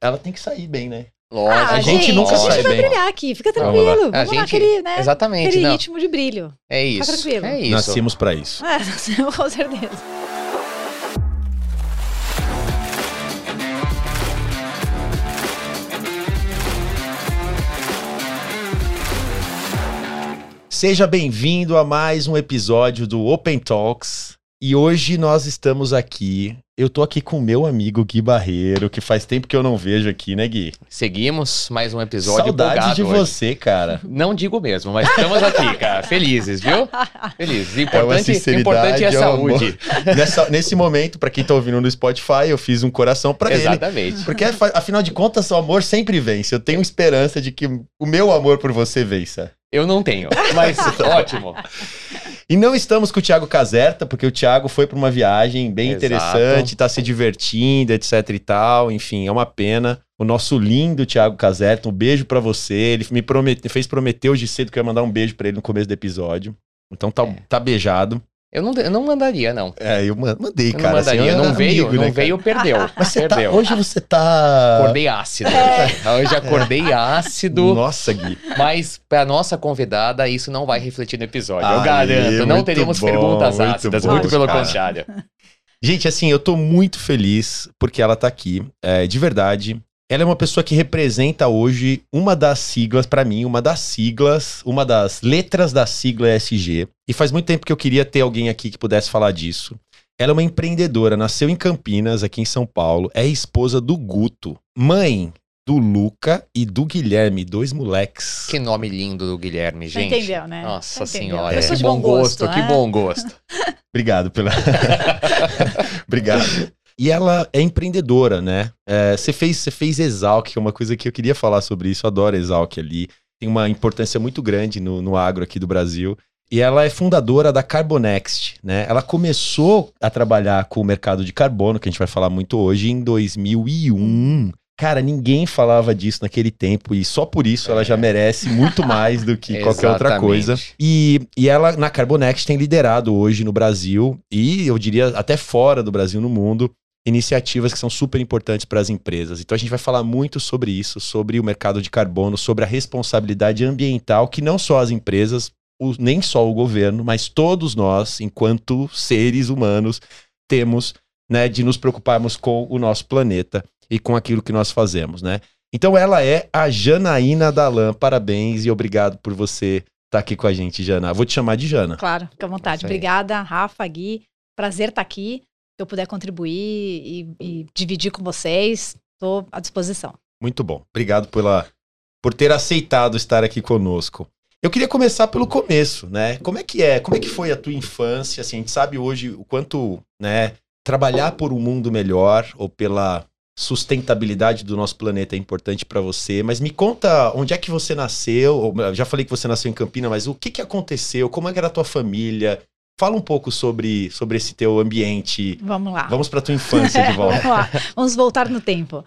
ela tem que sair bem, né? Lógico. a gente nunca a gente sai vai bem. brilhar aqui, fica Vamos tranquilo. lá. Vamos, A lá, gente- aquele, né, Exatamente, aquele não. ritmo de brilho. É isso. tranquilo. É isso. Nascemos pra isso. É, com certeza. Seja bem-vindo a mais um episódio do Open Talks. E hoje nós estamos aqui. Eu tô aqui com o meu amigo Gui Barreiro, que faz tempo que eu não vejo aqui, né, Gui? Seguimos mais um episódio Saudade de hoje. você, cara. Não digo mesmo, mas estamos aqui, cara. Felizes, viu? Felizes. Importante, sinceridade, importante é a é saúde. Nessa- nesse momento, pra quem tá ouvindo no Spotify, eu fiz um coração pra ele. Exatamente. Porque, afa- afinal de contas, o amor sempre vence. Eu tenho esperança de que o meu amor por você vença. Eu não tenho, mas ótimo. E não estamos com o Thiago Caserta, porque o Thiago foi para uma viagem bem Exato. interessante, tá se divertindo, etc e tal. Enfim, é uma pena. O nosso lindo Thiago Caserta, um beijo pra você. Ele me promete, fez prometer hoje cedo que eu ia mandar um beijo pra ele no começo do episódio. Então tá, É. tá beijado. Eu não, eu não mandaria, não. É, eu man- mandei, Eu não cara. assim, mandaria. é não veio, amigo, não né, veio, perdeu. Mas você tá, perdeu. hoje você tá. Acordei ácido. Hoje acordei ácido, Nossa, Gui. mas pra nossa convidada isso não vai refletir no episódio. eu Aê, garanto. Não teremos bom, perguntas muito ácidas, bom, muito pelo cara. contrário. Gente, assim, eu tô muito feliz porque ela tá aqui. É, de verdade. Ela é uma pessoa que representa hoje uma das siglas, pra mim, uma das siglas, uma das letras da sigla ESG. E faz muito tempo que eu queria ter alguém aqui que pudesse falar disso. Ela é uma empreendedora, nasceu em Campinas, aqui em São Paulo, é esposa do Guto, mãe do Luca e do Guilherme, dois moleques. Que nome lindo do Guilherme, Você gente. entendeu, né? Nossa entendeu. senhora, Pessoa que bom gosto, que né? bom gosto. Obrigado pela. Obrigado. E ela é empreendedora, né? É, Você fez, você fez Exalc, que é uma coisa que eu queria falar sobre isso. Eu adoro Exalc ali. Tem uma importância muito grande no, no agro aqui do Brasil. E ela é fundadora da Carbonext, né? Ela começou a trabalhar com o mercado de carbono, que a gente vai falar muito hoje, em 2001. Cara, ninguém falava disso naquele tempo e só por isso ela já merece muito mais do que qualquer outra coisa. E, e ela, na Carbonext, tem liderado hoje no Brasil e eu diria até fora do Brasil, no mundo, iniciativas que são super importantes para as empresas. Então a gente vai falar muito sobre isso, sobre o mercado de carbono, sobre a responsabilidade ambiental que não só as empresas, o- nem só o governo, mas todos nós, enquanto seres humanos, temos né, de nos preocuparmos com o nosso planeta e com aquilo que nós fazemos, né? Então ela é a Janaína Dalan. Parabéns e obrigado por você estar aqui com a gente, Jana. Vou te chamar de Jana. Claro, fica à vontade. Obrigada, Rafa, Gui. Prazer estar aqui. Eu puder contribuir e, e dividir com vocês, estou à disposição. Muito bom. Obrigado pela, por ter aceitado estar aqui conosco. Eu queria começar pelo começo, né? Como é que é? Como é que foi a tua infância? Assim, a gente sabe hoje o quanto, né, trabalhar por um mundo melhor ou pela sustentabilidade do nosso planeta é importante para você, mas me conta onde é que você nasceu? Já falei que você nasceu em Campinas, mas o que que aconteceu? Como é que era a tua família? Fala um pouco sobre, sobre esse teu ambiente. Vamos lá. Vamos para tua infância de volta. Vamos lá. Vamos voltar no tempo.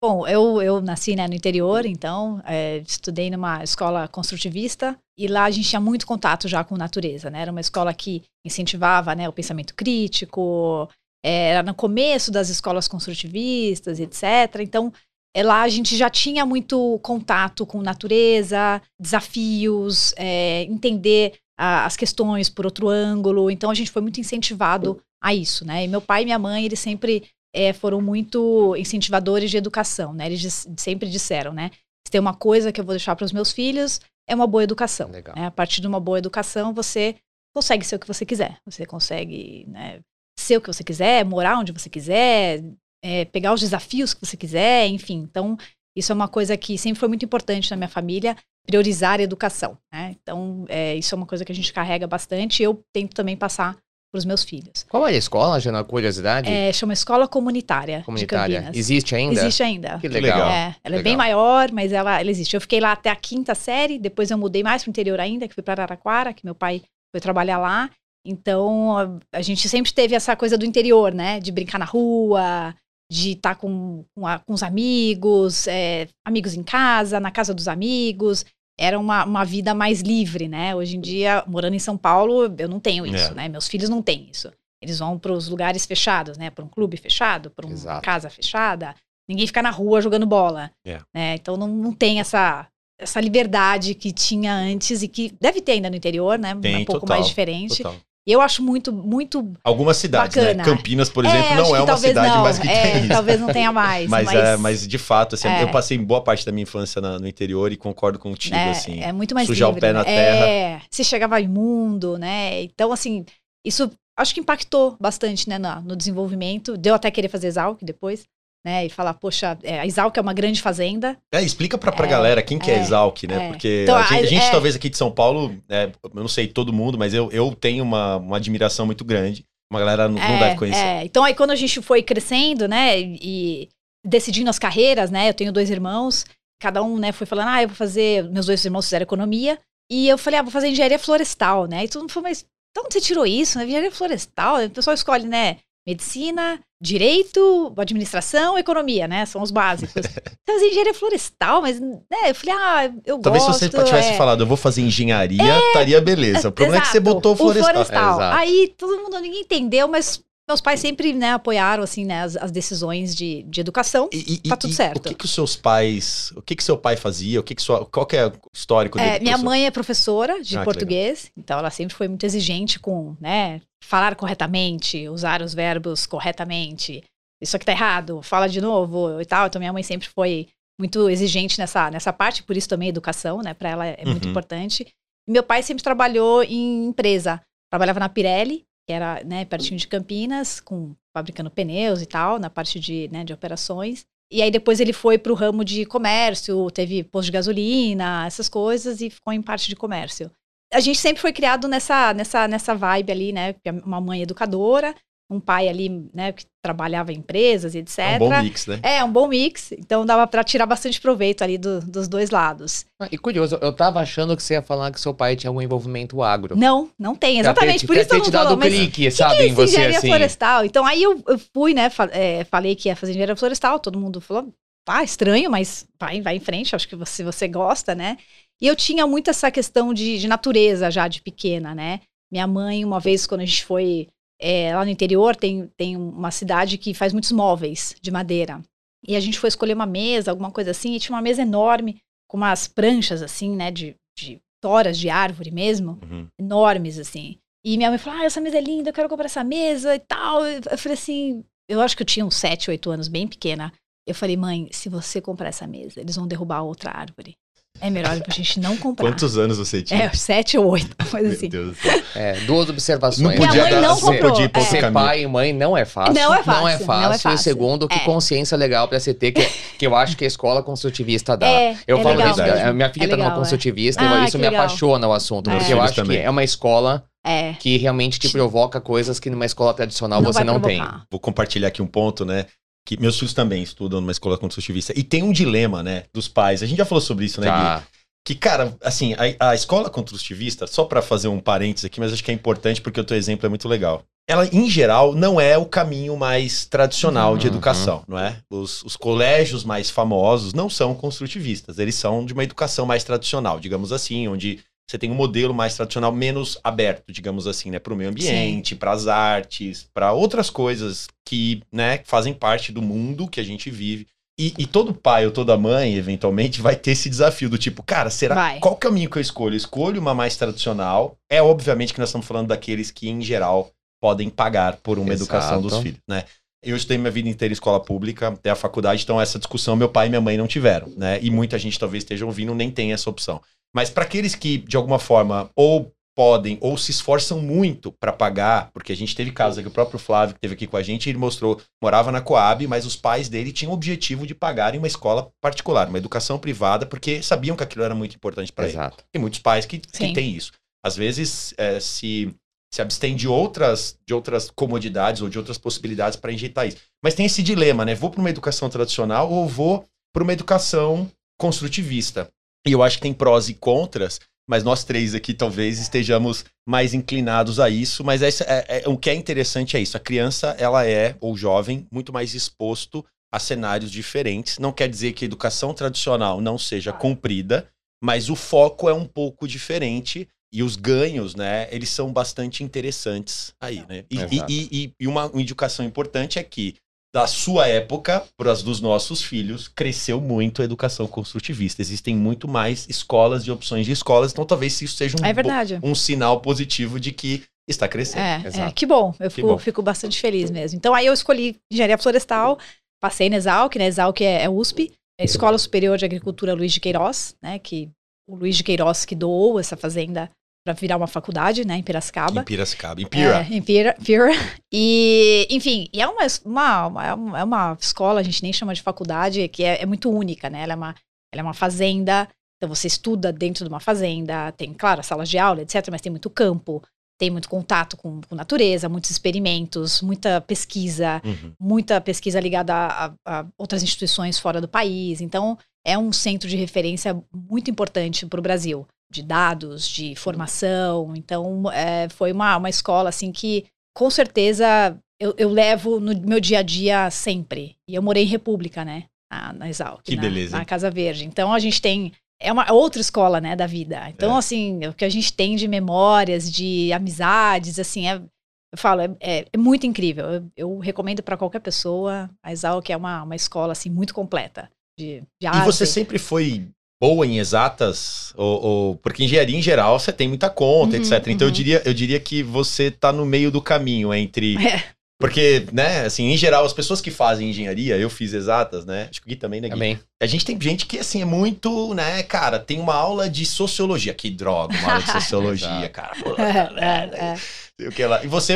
Bom, eu, eu nasci né, no interior, então é, estudei numa escola construtivista e lá a gente tinha muito contato já com natureza, né? Era uma escola que incentivava né, o pensamento crítico, é, era no começo das escolas construtivistas, etc. Então, é, lá a gente já tinha muito contato com natureza, desafios, é, entender a- as questões por outro ângulo. Então, a gente foi muito incentivado a isso, né? E meu pai e minha mãe, eles sempre é, foram muito incentivadores de educação, né? Eles dis- sempre disseram, né? Se tem uma coisa que eu vou deixar para os meus filhos, é uma boa educação. Né? A partir de uma boa educação, você consegue ser o que você quiser. Você consegue né, ser o que você quiser, morar onde você quiser, é, pegar os desafios que você quiser, enfim. Então, isso é uma coisa que sempre foi muito importante na minha família, priorizar a educação. Né? Então, é, isso é uma coisa que a gente carrega bastante e eu tento também passar para os meus filhos. Qual era a escola, Jana? Curiosidade? É, chama Escola Comunitária, Comunitária. Existe ainda? Existe ainda. Que legal. É, ela é Legal. bem maior, mas ela, ela existe. Eu fiquei lá até a quinta série, depois eu mudei mais para o interior ainda, que fui para Araraquara, que meu pai foi trabalhar lá. Então, a, a gente sempre teve essa coisa do interior, né? De brincar na rua, de estar com, com, a- com os amigos, é, amigos em casa, na casa dos amigos. Era uma, uma vida mais livre, né? Hoje em dia, morando em São Paulo, eu não tenho isso, É. né? Meus filhos não têm isso. Eles vão para os lugares fechados, né? Para um clube fechado, para uma Exato. casa fechada. ninguém fica na rua jogando bola. É. né? Então não, não tem essa, essa liberdade que tinha antes e que deve ter ainda no interior, né? Tem, um pouco total, mais diferente. Total. Eu acho muito, muito. Algumas cidades, né? Bacana. Campinas, por exemplo, é, não é uma cidade, não. mas que é, tem isso. Talvez não tenha mais. Mas, mas, é, mas de fato, assim, É. eu passei boa parte da minha infância na- no interior e concordo contigo, é, assim. é muito mais sujar o livre, pé né? na terra. É, se chegava imundo, né? Então, assim, isso acho que impactou bastante, né, na- no desenvolvimento. Deu até querer fazer Exalc depois, né? E falar, poxa, é, a Exalc é uma grande fazenda. É, explica pra, pra É, galera quem que é, é, Exalc, né? é. Porque Então, a gente, a a- gente, é. talvez aqui de São Paulo, é, eu não sei todo mundo, mas eu, eu tenho uma, uma admiração muito grande. Uma galera não, não deve conhecer. é. Então, aí quando a gente foi crescendo, né, e decidindo as carreiras, né, eu tenho dois irmãos, cada um, né, foi falando, ah, eu vou fazer, meus dois irmãos fizeram economia, e eu falei, ah, vou fazer engenharia florestal, né, e todo mundo falou, mas onde você tirou isso, né, engenharia florestal, o pessoal escolhe, né, medicina, direito, administração, economia, né, são os básicos. Então, fazer engenharia florestal, mas, né, eu falei, ah, eu Talvez gosto. se você tivesse é. falado, eu vou fazer engenharia, estaria beleza. O problema é que você Exato, botou florestal. Exato. Aí todo mundo, ninguém entendeu, mas meus pais sempre, né, apoiaram, assim, né, as, as decisões de, de educação. E, e- Tá tudo e certo. O que que os seus pais, o que que seu pai fazia? O que que sua, qual que é o histórico dele? É, minha mãe é professora de Ah, português, então ela sempre foi muito exigente com, né, falar corretamente, usar os verbos corretamente. Isso aqui tá errado, fala de novo e tal. Então minha mãe sempre foi muito exigente nessa, nessa parte, por isso também educação, né, para ela é muito Uhum. importante. E meu pai sempre trabalhou em empresa, trabalhava na Pirelli, que era, né, pertinho de Campinas, com fabricando pneus e tal, na parte de, né, de operações. E aí depois ele foi para o ramo de comércio, teve posto de gasolina, essas coisas, e ficou em parte de comércio. A gente sempre foi criado nessa, nessa, nessa vibe ali, né? Uma mãe educadora, um pai ali, né, que trabalhava em empresas e etc. É um bom mix, né? É, um bom mix. Então dava para tirar bastante proveito ali do- dos dois lados. Ah, E curioso, eu tava achando que você ia falar que seu pai tinha algum envolvimento agro. Não, não tem, exatamente. ter- por isso todo ter te dado falou, mas clique, sabe, que é em você, engenharia assim. florestal. Então aí eu, eu fui, né, fa- é, falei que ia fazer engenharia florestal, todo mundo falou, ah, estranho, mas vai, vai em frente, acho que você, você gosta, né? E eu tinha muito essa questão de, de natureza já de pequena, né? Minha mãe, uma vez, quando a gente foi é, lá no interior, tem, tem uma cidade que faz muitos móveis de madeira. E a gente foi escolher uma mesa, alguma coisa assim, e tinha uma mesa enorme, com umas pranchas, assim, né, de, de toras de árvore mesmo Uhum. enormes, assim. E minha mãe falou: Ah, essa mesa é linda, eu quero comprar essa mesa e tal. Eu falei assim: Eu acho que eu tinha uns 7, 8 anos, bem pequena. Eu falei: Mãe, se você comprar essa mesa, eles vão derrubar outra árvore. É melhor a gente não comprar. Quantos anos você tinha? É, 7 ou 8, coisa Meu assim. Deus do céu. É, duas observações. Não Minha podia mãe dar, não comprou, podia é. pai e mãe não é fácil. Não é fácil, Não é não é fácil. E fácil. segundo, que É. consciência legal pra você ter, que, que eu acho que a escola construtivista dá. É, Eu é falo legal isso, mesmo. a minha filha É tá numa legal, é. construtivista, Ah, e isso me legal. apaixona o assunto. É. Porque eu acho também. que é uma escola É. que realmente te provoca coisas que numa escola tradicional Não você não tem. provocar. Vou compartilhar aqui um ponto, né? Que meus filhos também estudam numa escola construtivista. E tem um dilema, né? Dos pais. A gente já falou sobre isso, né, Gui? Já. Que, cara, assim, a, a escola construtivista, só pra fazer um parênteses aqui, mas acho que é importante porque o teu exemplo é muito legal. Ela, em geral, não é o caminho mais tradicional de Uhum. educação, não é? Os, os colégios mais famosos não são construtivistas, eles são de uma educação mais tradicional, digamos assim, onde você tem um modelo mais tradicional, menos aberto, digamos assim, né, para o meio ambiente, para as artes, para outras coisas que, né, fazem parte do mundo que a gente vive. E, e todo pai ou toda mãe, eventualmente, vai ter esse desafio do tipo, cara, será Vai. qual caminho que eu escolho? Eu escolho uma mais tradicional. É obviamente que nós estamos falando daqueles que, em geral, podem pagar por uma Exato. educação dos filhos, né? Eu estudei minha vida inteira em escola pública, até a faculdade, então essa discussão meu pai e minha mãe não tiveram, né? E muita gente talvez esteja ouvindo nem tem essa opção. Mas para aqueles que, de alguma forma, ou podem ou se esforçam muito para pagar, porque a gente teve casos aqui, o próprio Flávio que esteve aqui com a gente, ele mostrou, morava na Coab, mas os pais dele tinham o objetivo de pagar em uma escola particular, uma educação privada, porque sabiam que aquilo era muito importante para eles. Exato. Tem muitos pais que, que têm isso. Às vezes é, se, se abstém de outras, de outras comodidades ou de outras possibilidades para injetar isso. Mas tem esse dilema, né? Vou para uma educação tradicional ou vou para uma educação construtivista? E eu acho que tem prós e contras, mas nós três aqui talvez estejamos mais inclinados a isso. Mas essa, é, é- o que é interessante é isso. A criança, ela é, ou jovem, muito mais exposto a cenários diferentes. Não quer dizer que a educação tradicional não seja cumprida, mas o foco é um pouco diferente e os ganhos, né, eles são bastante interessantes aí, né? E, e- e- e uma, uma indicação importante é que da sua época para as dos nossos filhos, cresceu muito a educação construtivista. Existem muito mais escolas e opções de escolas, então talvez isso seja um, É verdade. um sinal positivo de que está crescendo. É, é, que bom. Eu fico, bom. fico bastante feliz mesmo. Então aí eu escolhi engenharia florestal, passei na Exalc, né? Exalc é, é USP, é Escola Superior de Agricultura Luiz de Queiroz, né? Que o Luiz de Queiroz que doou essa fazenda para virar uma faculdade, né? Em Piracicaba. Em Piracicaba. Em Pira. É, em Pira, Pira. E, enfim, e é uma, uma, uma- é uma escola, a gente nem chama de faculdade, que é, é muito única, né? Ela é, uma, ela é uma fazenda, então você estuda dentro de uma fazenda, tem, claro, salas de aula, etc., mas tem muito campo, tem muito contato com, com natureza, muitos experimentos, muita pesquisa, Uhum. muita pesquisa ligada a- a outras instituições fora do país. Então, é um centro de referência muito importante para o Brasil, de dados, de formação. Então, é, foi uma, uma escola assim que, com certeza, eu, eu levo no meu dia a dia sempre. E eu morei em República, né? Na, na Exalc, Que na, beleza, na? Casa Verde. Então, a gente tem é uma outra escola, né, da vida. Então, É. assim, o que a gente tem de memórias, de amizades, assim, é, eu falo, é, é- é muito incrível. Eu, eu recomendo para qualquer pessoa. A Exalc é uma, uma escola, assim, muito completa. De, de A E você sempre foi boa em exatas? Ou, ou- porque engenharia em geral você tem muita conta, Uhum, etc. Então eu uhum. diria, eu diria que você tá no meio do caminho entre. É. Porque, né, assim, em geral, as pessoas que fazem engenharia, eu fiz exatas, né? Acho que o Gui também, né, Gui? Também. A gente tem gente que, assim, é muito, né, cara, tem uma aula de sociologia. Que droga, uma aula de sociologia, cara. Pô, É, é. O que lá. E você,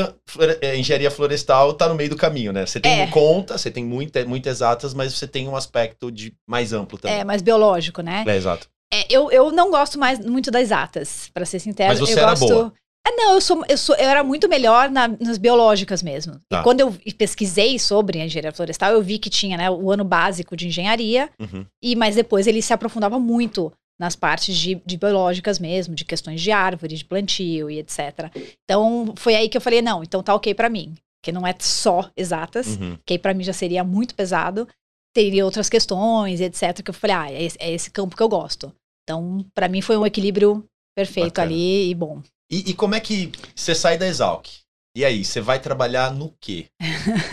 é, engenharia florestal, tá no meio do caminho, né? Você tem É. conta, você tem muita, muito exatas, mas você tem um aspecto de mais amplo também. É, mais biológico, né? É, exato. É, eu, eu não gosto mais muito das exatas, para ser sincero. Mas você eu era gosto... boa. É, não, eu, sou, eu, sou, eu era muito melhor na- nas biológicas mesmo. Tá. E quando eu pesquisei sobre a engenharia florestal, eu vi que tinha né, o ano básico de engenharia, Uhum. e mas depois ele se aprofundava muito nas partes de, de biológicas mesmo, de questões de árvore, de plantio e etc. Então foi aí que eu falei, não, então tá ok pra mim. Que não é só exatas, Uhum. que aí pra mim já seria muito pesado. Teria outras questões, etc. Que eu falei, ah, é esse, é esse campo que eu gosto. Então, pra mim foi um equilíbrio perfeito Bacana. ali e bom. E, e como é que você sai da Exalc? E aí, você vai trabalhar no quê?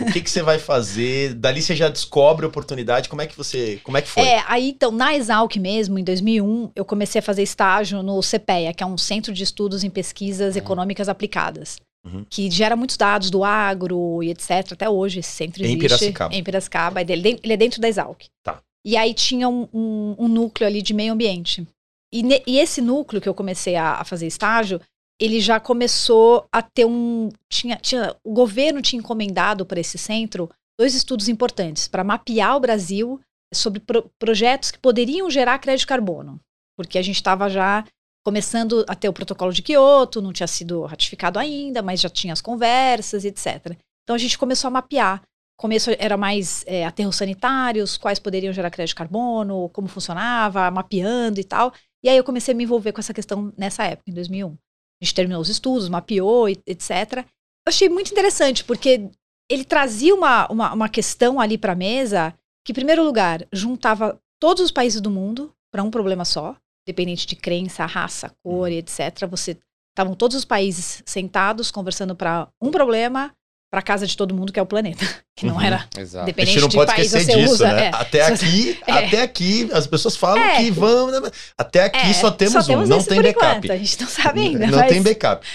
O que, que você vai fazer? Dali você já descobre a oportunidade. Como é que você. Como é que foi? É, aí então, na Exalc mesmo, em 2001, eu comecei a fazer estágio no CPEA, que é um Centro de Estudos em Pesquisas Econômicas Aplicadas, Uhum. que gera muitos dados do agro e etc. Até hoje esse centro Em existe. Piracicaba. Em Piracicaba. Ele é- ele é dentro da Exalc. Tá. E aí tinha um, um- um núcleo ali de meio ambiente. E, ne- e esse núcleo que eu comecei a, a fazer estágio, ele já começou a ter um. Tinha, tinha, o governo tinha encomendado para esse centro dois estudos importantes para mapear o Brasil sobre pro- projetos que poderiam gerar crédito de carbono. Porque a gente estava já começando a ter o protocolo de Quioto, não tinha sido ratificado ainda, mas já tinha as conversas, etc. Então a gente começou a mapear. Começo era mais é, aterros sanitários, quais poderiam gerar crédito de carbono, como funcionava, mapeando e tal. E aí eu comecei a me envolver com essa questão nessa época, em 2001. A gente terminou os estudos, mapeou, etc. Eu achei muito interessante, porque ele trazia uma, uma, uma questão ali para a mesa que, em primeiro lugar, juntava todos os países do mundo para um problema só, independente de crença, raça, cor e etc. Você estavam todos os países sentados conversando para um problema para casa de todo mundo que é o planeta, que não Uhum. era Exato. A dependente gente não de pode país esquecer você disso, usa. né? é. Até aqui, É. até aqui, as pessoas falam É. que vão. né? Até aqui É, só temos um, temos não esse tem backup. enquanto, a gente não sabe ainda. Não mas- tem backup.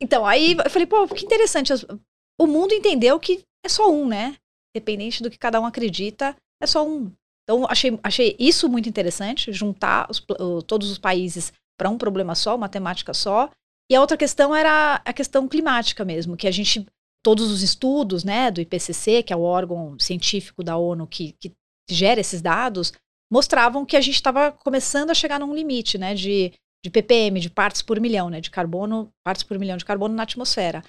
Então, aí eu falei, pô, que interessante. O mundo entendeu que é só um, né? Independente do que cada um acredita, é só um. Então, achei, achei isso muito interessante, juntar os todos os países para um problema só, uma temática só. E a outra questão era a questão climática mesmo, que a gente, todos os estudos, né, do IPCC, que é o órgão científico da ONU que, que gera esses dados, mostravam que a gente estava começando a chegar num limite, né, de, de ppm, de partes por milhão, né, de carbono, partes por milhão de carbono na atmosfera.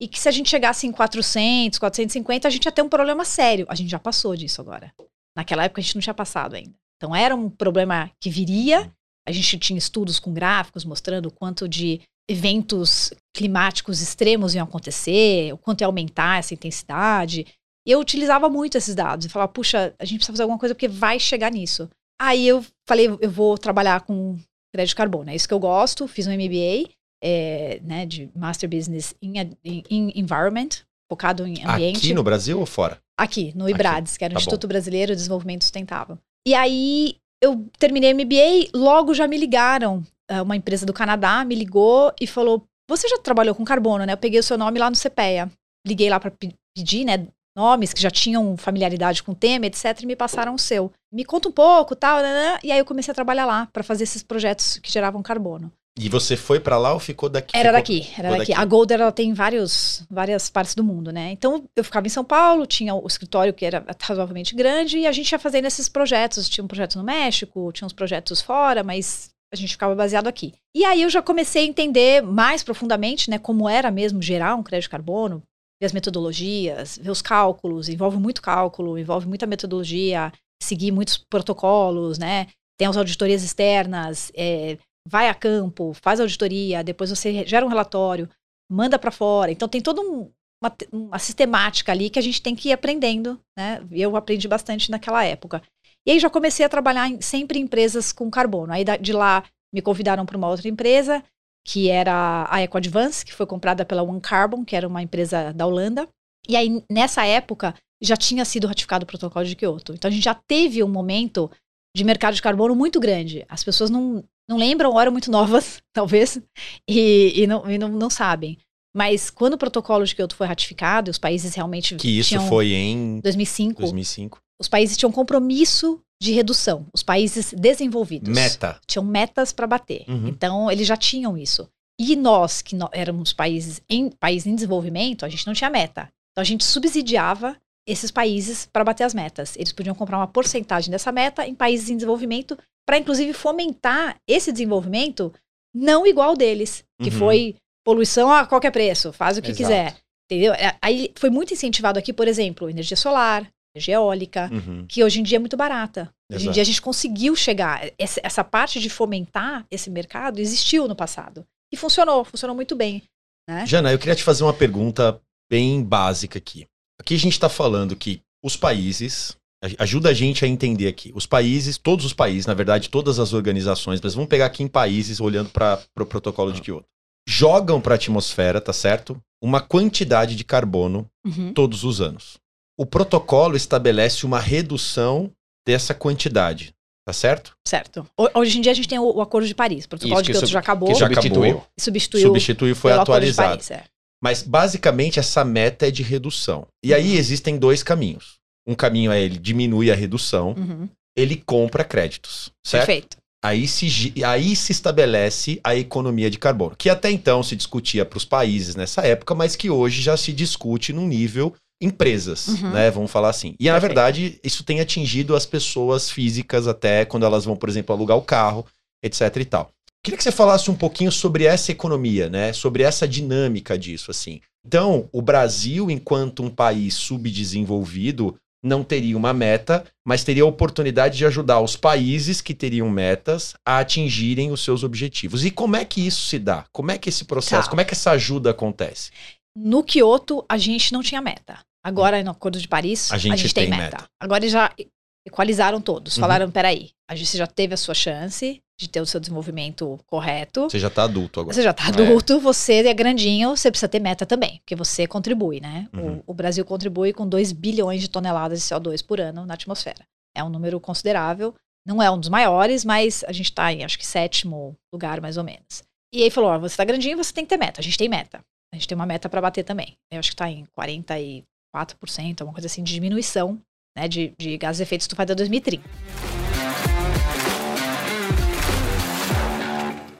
E que se a gente chegasse em 400, 450, a gente ia ter um problema sério. A gente já passou disso agora. Naquela época a gente não tinha passado ainda. Então era um problema que viria. A gente tinha estudos com gráficos mostrando o quanto de eventos climáticos extremos iam acontecer, o quanto ia aumentar essa intensidade. E eu utilizava muito esses dados e falava, puxa, a gente precisa fazer alguma coisa porque vai chegar nisso. Aí eu falei, eu vou trabalhar com crédito de carbono. É isso que eu gosto. Fiz um MBA é, né, de Master Business in, in- in Environment, focado em ambiente. Aqui no Brasil ou fora? Aqui, no IBRADES, que era o tá Instituto Brasileiro de Desenvolvimento Sustentável. E aí eu terminei MBA, logo já me ligaram. Eh, Uma empresa do Canadá me ligou e falou: Você já trabalhou com carbono, né? Eu peguei o seu nome lá no CPEA. Liguei lá para pedir, né? Nomes que já tinham familiaridade com o tema, etc., e me passaram o seu. Me conta um pouco, tal, né, né, e aí eu comecei a trabalhar lá para fazer esses projetos que geravam carbono. E você foi pra lá ou ficou daqui? Era Ficou- daqui, era ficou daqui. A Golder ela tem vários, várias partes do mundo, né? Então eu ficava em São Paulo, tinha o escritório que era razoavelmente grande e a gente ia fazendo esses projetos. Tinha um projeto no México, tinha uns projetos fora, mas a gente ficava baseado aqui. E aí eu já comecei a entender mais profundamente, né, como era mesmo gerar um crédito de carbono, ver as metodologias, ver os cálculos, envolve muito cálculo, envolve muita metodologia, seguir muitos protocolos, né? Tem as auditorias externas, é, vai a campo, faz auditoria, depois você gera um relatório, manda para fora. Então tem toda um, uma, uma sistemática ali que a gente tem que ir aprendendo, né? Eu aprendi bastante naquela época. E aí já comecei a trabalhar em, sempre em empresas com carbono. Aí de lá me convidaram para uma outra empresa, que era a EcoAdvance, que foi comprada pela One Carbon, que era uma empresa da Holanda. E aí nessa época já tinha sido ratificado o protocolo de Kyoto. Então a gente já teve um momento de mercado de carbono muito grande. As pessoas não, não lembram, ou eram muito novas, talvez, e, e, não, e não, não sabem. Mas quando o protocolo de Kyoto foi ratificado, os países realmente Que isso foi em 2005, 2005. os países tinham compromisso de redução. Os países desenvolvidos Meta. tinham metas para bater. Uhum. Então, eles já tinham isso. E nós, que nó- éramos países em, países em desenvolvimento, a gente não tinha meta. Então, a gente subsidiava esses países para bater as metas. Eles podiam comprar uma porcentagem dessa meta em países em desenvolvimento para, inclusive, fomentar esse desenvolvimento não igual deles, que Uhum. foi poluição a qualquer preço, faz o que Exato. quiser. Entendeu? É, Aí foi muito incentivado aqui, por exemplo, energia solar, energia eólica, Uhum. que hoje em dia é muito barata. Hoje em Exato. dia a gente conseguiu chegar. Essa, essa parte de fomentar esse mercado existiu no passado. E funcionou, funcionou muito bem. Né? Jana, eu queria te fazer uma pergunta bem básica aqui. Aqui a gente está falando que os países, ajuda a gente a entender aqui, os países, todos os países, na verdade, todas as organizações, mas vamos pegar aqui em países, olhando para o pro protocolo de Kyoto, jogam para a atmosfera, tá certo? Uma quantidade de carbono Uhum. todos os anos. O protocolo estabelece uma redução dessa quantidade, tá certo? Certo. Ho- Hoje em dia a gente tem o, o Acordo de Paris. O protocolo Isso, de que Kyoto sub- já acabou. que já substituiu. acabou. substituiu Substituiu e foi atualizado. Paris. É. Mas basicamente essa meta é de redução. E aí existem dois caminhos. Um caminho é ele diminui a redução, Uhum. ele compra créditos, certo? Perfeito. Aí se, aí se estabelece a economia de carbono, que até então se discutia para os países nessa época, mas que hoje já se discute num nível empresas, Uhum. né? Vamos falar assim. E na Perfeito. verdade, isso tem atingido as pessoas físicas até quando elas vão, por exemplo, alugar o carro, etc e tal. Queria que você falasse um pouquinho sobre essa economia, né? Sobre essa dinâmica disso, assim. Então, o Brasil, enquanto um país subdesenvolvido, não teria uma meta, mas teria a oportunidade de ajudar os países que teriam metas a atingirem os seus objetivos. E como é que isso se dá? Como é que esse processo, Tá. como é que essa ajuda acontece? No Kyoto, a gente não tinha meta. Agora, no Acordo de Paris, A a gente gente, tem, tem meta. meta. Agora já equalizaram todos. Uhum. Falaram, peraí, a gente já teve a sua chance de ter o seu desenvolvimento correto. Você já está adulto agora. Você já tá É. adulto, você é grandinho, você precisa ter meta também, porque você contribui, né? O- Uhum. O, Brasil contribui com 2 bilhões de toneladas de CO2 por ano na atmosfera. É um número considerável. Não é um dos maiores, mas a gente tá em, acho que, sétimo lugar, mais ou menos. E aí falou: ó, você tá grandinho, você tem que ter meta. A gente tem meta. A gente tem uma meta para bater também. Eu acho que tá em 44%, alguma coisa assim, de diminuição né, de, de gases de efeito estufa até 2030.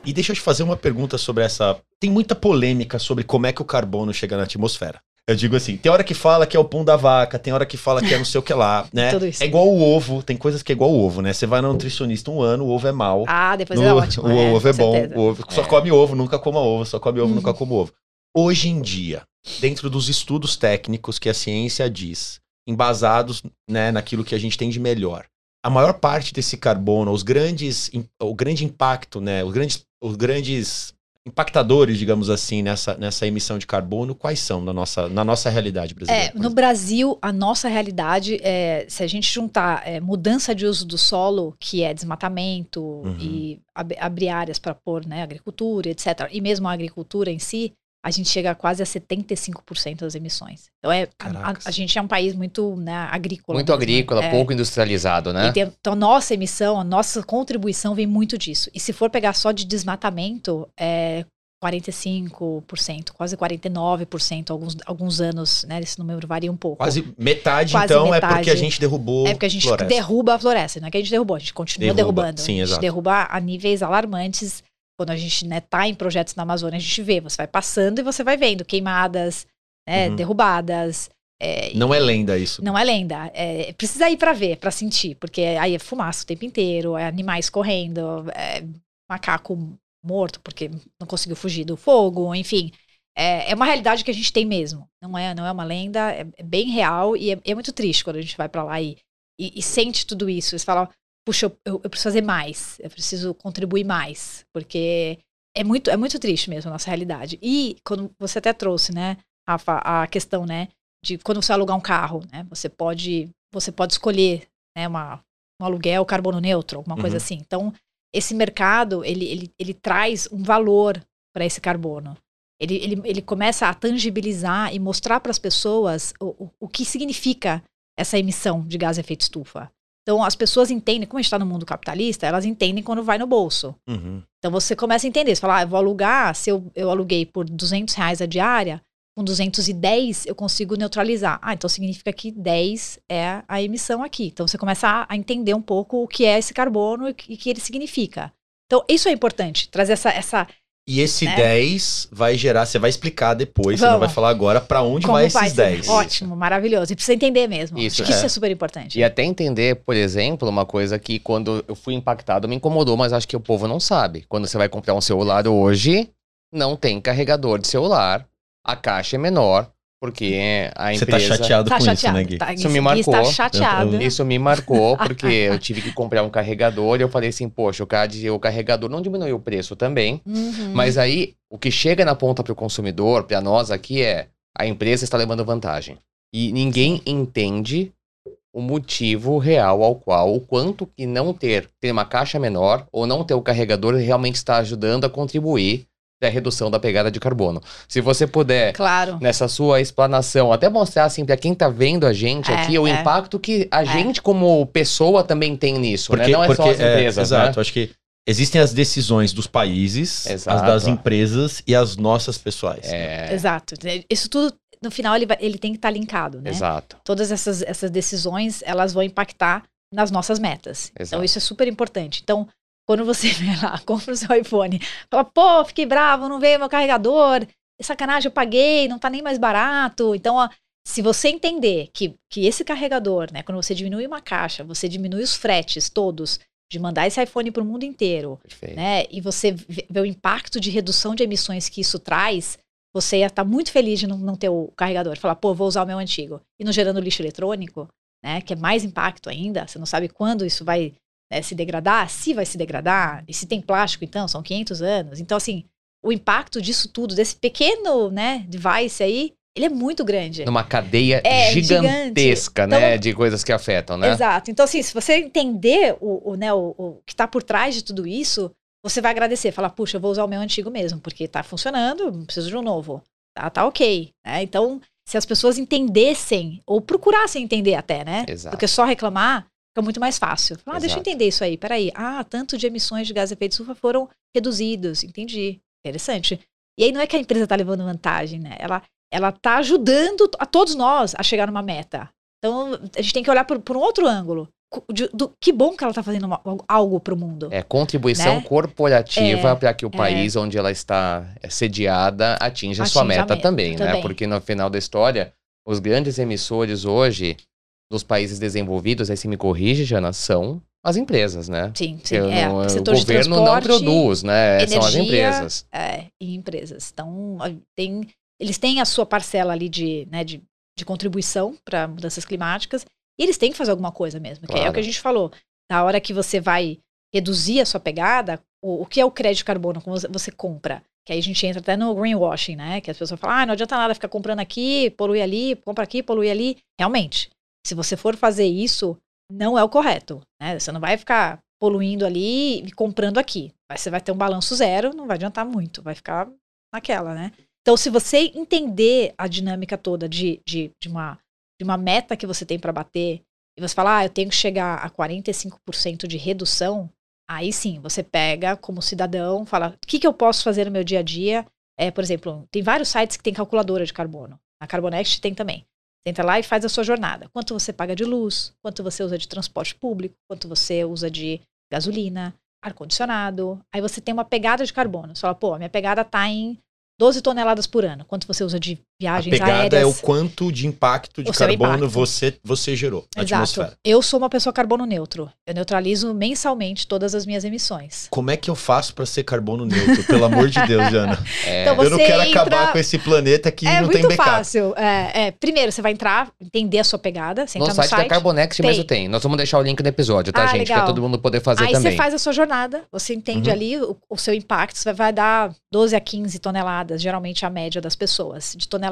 E deixa eu te fazer uma pergunta sobre essa. Tem muita polêmica sobre como é que o carbono chega na atmosfera. Eu digo assim, tem hora que fala que é o pum da vaca, tem hora que fala que é não sei o que lá, né? Tudo isso. É igual o ovo, tem coisas que é igual o ovo, né? Você vai na nutricionista um ano, o ovo é mal. Ah, depois No- é ótimo. o é, ovo é bom, certeza. o ovo, só É. come ovo, nunca coma ovo, só come ovo, Uhum. nunca come ovo. Hoje em dia, dentro dos estudos técnicos que a ciência diz, embasados né, naquilo que a gente tem de melhor, a maior parte desse carbono, os grandes, o grande impacto, né, os grandes, os grandes impactadores, digamos assim, nessa, nessa emissão de carbono, quais são na nossa, na nossa realidade brasileira? É, no? Brasil, a nossa realidade é, se a gente juntar é, mudança de uso do solo, que é desmatamento Uhum. e ab- abrir áreas para pôr né, agricultura, etc., e mesmo a agricultura em si, a gente chega a quase a 75% das emissões. Então é a, a gente é um país muito né, agrícola. Muito mesmo, agrícola, é. pouco industrializado, né? Tem- então, a nossa emissão, a nossa contribuição vem muito disso. E se for pegar só de desmatamento, é 45%, quase 49%, alguns, alguns anos, né? Esse número varia um pouco. Quase metade, Quase então, é metade. porque a gente derrubou É porque a gente floresta. derruba a floresta, não é que a gente derrubou, a gente continua Derruba, derrubando. sim, a gente exato. derruba a níveis alarmantes. Quando a gente né, tá em projetos na Amazônia, a gente vê, você vai passando e você vai vendo queimadas, né, Uhum. derrubadas. é, Não é lenda isso. não é lenda. É, precisa ir pra ver, pra sentir, porque aí é fumaça o tempo inteiro, é animais correndo, é macaco morto porque não conseguiu fugir do fogo, enfim. É, é uma realidade que a gente tem mesmo. Não é, não é uma lenda, é, é bem real e é, é muito triste quando a gente vai pra lá e, e, e sente tudo isso. Você fala, puxa, eu, eu- eu preciso fazer mais, eu preciso contribuir mais, porque é muito, é muito triste mesmo a nossa realidade. E quando você até trouxe, né, Rafa, a questão, né, de quando você alugar um carro, né? Você pode, você pode escolher, né, uma, um aluguel carbono neutro, alguma coisa Uhum. assim. Então, esse mercado, ele, ele, ele traz um valor para esse carbono. Ele, ele, ele começa a tangibilizar e mostrar para as pessoas o, o, o que significa essa emissão de gás de efeito estufa. Então, as pessoas entendem, como a gente está no mundo capitalista, elas entendem quando vai no bolso. Uhum. Então você começa a entender, você fala, ah, eu vou alugar, se eu, eu aluguei por 200 reais a diária, com 210 eu consigo neutralizar. Ah, então significa que 10 é a emissão aqui. Então você começa a, entender um pouco o que é esse carbono e o que, que ele significa. Então isso é importante, trazer essa, essa E esse Né? 10 vai gerar, você vai explicar depois, você não Vamos. vai falar agora pra onde como vai esses vai ser. 10. Ótimo, maravilhoso. E precisa entender mesmo. Isso, Acho que é. isso é super importante. E até entender, por exemplo, uma coisa que quando eu fui impactado me incomodou, mas acho que o povo não sabe. Quando você vai comprar um celular hoje, não tem carregador de celular, a caixa é menor, porque a Você empresa... tá chateado Tá com chateado. isso, né, Gui? tá, Isso me está marcou. chateado. Eu- Isso me marcou, porque eu tive que comprar um carregador e eu falei assim, poxa, o, CAD, o carregador não diminuiu o preço também, Uhum. mas aí o que chega na ponta para o consumidor, para nós aqui, é a empresa está levando vantagem. E ninguém entende o motivo real ao qual o quanto que não ter, ter uma caixa menor ou não ter o carregador realmente está ajudando a contribuir para a redução da pegada de carbono. Se você puder Claro. nessa sua explanação, até mostrar assim para quem tá vendo a gente É, aqui o é. impacto que a gente como pessoa também tem nisso, Porque, né? Não é porque só as é, empresas, né? exato, acho que existem as decisões dos países, Exato. as das empresas e as nossas pessoais. É, Exato. Isso tudo, no final, ele, vai- ele tem que estar linkado, né? exato. todas essas, essas decisões, elas vão impactar nas nossas metas. Exato. Então, isso é super importante. Então, quando você vai lá, compra o seu iPhone, fala, pô, fiquei bravo, não veio meu carregador, sacanagem, eu paguei, não tá nem mais barato. Então, ó, se você entender que, que esse carregador, né, quando você diminui uma caixa, você diminui os fretes todos, de mandar esse iPhone para o mundo inteiro, Perfeito. né? E você vê o impacto de redução de emissões que isso traz, você ia estar muito feliz de não, não ter o carregador. Falar, pô, vou usar o meu antigo. E não gerando lixo eletrônico, né? Que é mais impacto ainda. Você não sabe quando isso vai né, se degradar, se vai se degradar. E se tem plástico, então, são 500 anos. Então, assim, o impacto disso tudo, desse pequeno, né, device aí, ele é muito grande. Numa cadeia É, gigantesca, gigante. né? Então- de coisas que afetam, né? Exato. Então, assim, se você entender o, o, né, o, o que está por trás de tudo isso, você vai agradecer. Falar, puxa, eu vou usar o meu antigo mesmo, porque está funcionando, não preciso de um novo. Tá, tá ok. né? Então, se as pessoas entendessem, ou procurassem entender até, né? Exato. Do que só reclamar, fica muito mais fácil. Ah, deixa eu Exato. entender isso aí. Peraí. Ah, tanto de emissões de gás de efeito de estufa foram reduzidos. Entendi. Interessante. E aí não é que a empresa está levando vantagem, né? Ela, ela tá ajudando a todos nós a chegar numa meta. Então, a gente tem que olhar por, por um outro ângulo. De- do- que bom que ela está fazendo uma- algo para o mundo. É contribuição Né? corporativa É, para que o país onde ela está é, sediada atinja a sua Atinja a meta meta também, né? também. Porque no final da história, os grandes emissores hoje dos países desenvolvidos, aí se me corrige, Jana, são as empresas, né? Sim, sim. É, não- o de governo não produz, né? São as energia, empresas. É, e empresas. Então, tem, eles têm a sua parcela ali de, né, de, de contribuição para mudanças climáticas e eles têm que fazer alguma coisa mesmo, que é Claro. o que a gente falou. Na hora que você vai reduzir a sua pegada, o, o que é o crédito de carbono? Como você, você compra? Que aí a gente entra até no greenwashing, né? Que as pessoas falam, ah, não adianta nada ficar comprando aqui, polui ali, compra aqui, polui ali. Realmente, se você for fazer isso, não é o correto, né? Você não vai ficar poluindo ali e comprando aqui. Você vai ter um balanço zero, não vai adiantar muito, vai ficar naquela, né? Então, se você entender a dinâmica toda de, de, de, uma, de uma meta que você tem para bater, e você fala, ah, eu tenho que chegar a 45% de redução, aí sim, você pega como cidadão, fala, o que, que eu posso fazer no meu dia a dia? É, por exemplo, tem vários sites que tem calculadora de carbono. A Carbonext tem também. Entra lá e faz a sua jornada. Quanto você paga de luz, quanto você usa de transporte público, quanto você usa de gasolina, ar-condicionado. Aí você tem uma pegada de carbono. Você fala, pô, a minha pegada tá em 12 toneladas por ano. Quanto você usa de viagens A pegada aéreas? é o quanto de impacto de carbono impacto. você, você gerou na Exato. atmosfera. Eu sou uma pessoa carbono neutro. Eu neutralizo mensalmente todas as minhas emissões. Como é que eu faço para ser carbono neutro? Pelo amor de Deus, Jana. É, Então eu não quero entra- acabar com esse planeta que é não tem muito backup. fácil. É, é, primeiro, você vai entrar, entender a sua pegada. Você no entra site, no site. da Carbonext Tem. mesmo tem. Nós vamos deixar o link no episódio, tá, Ah, gente? Pra legal. todo mundo poder fazer Aí também. você faz a sua jornada, você entende Uhum. ali o, o seu impacto, você vai dar 12 a 15 toneladas, geralmente a média das pessoas, de toneladas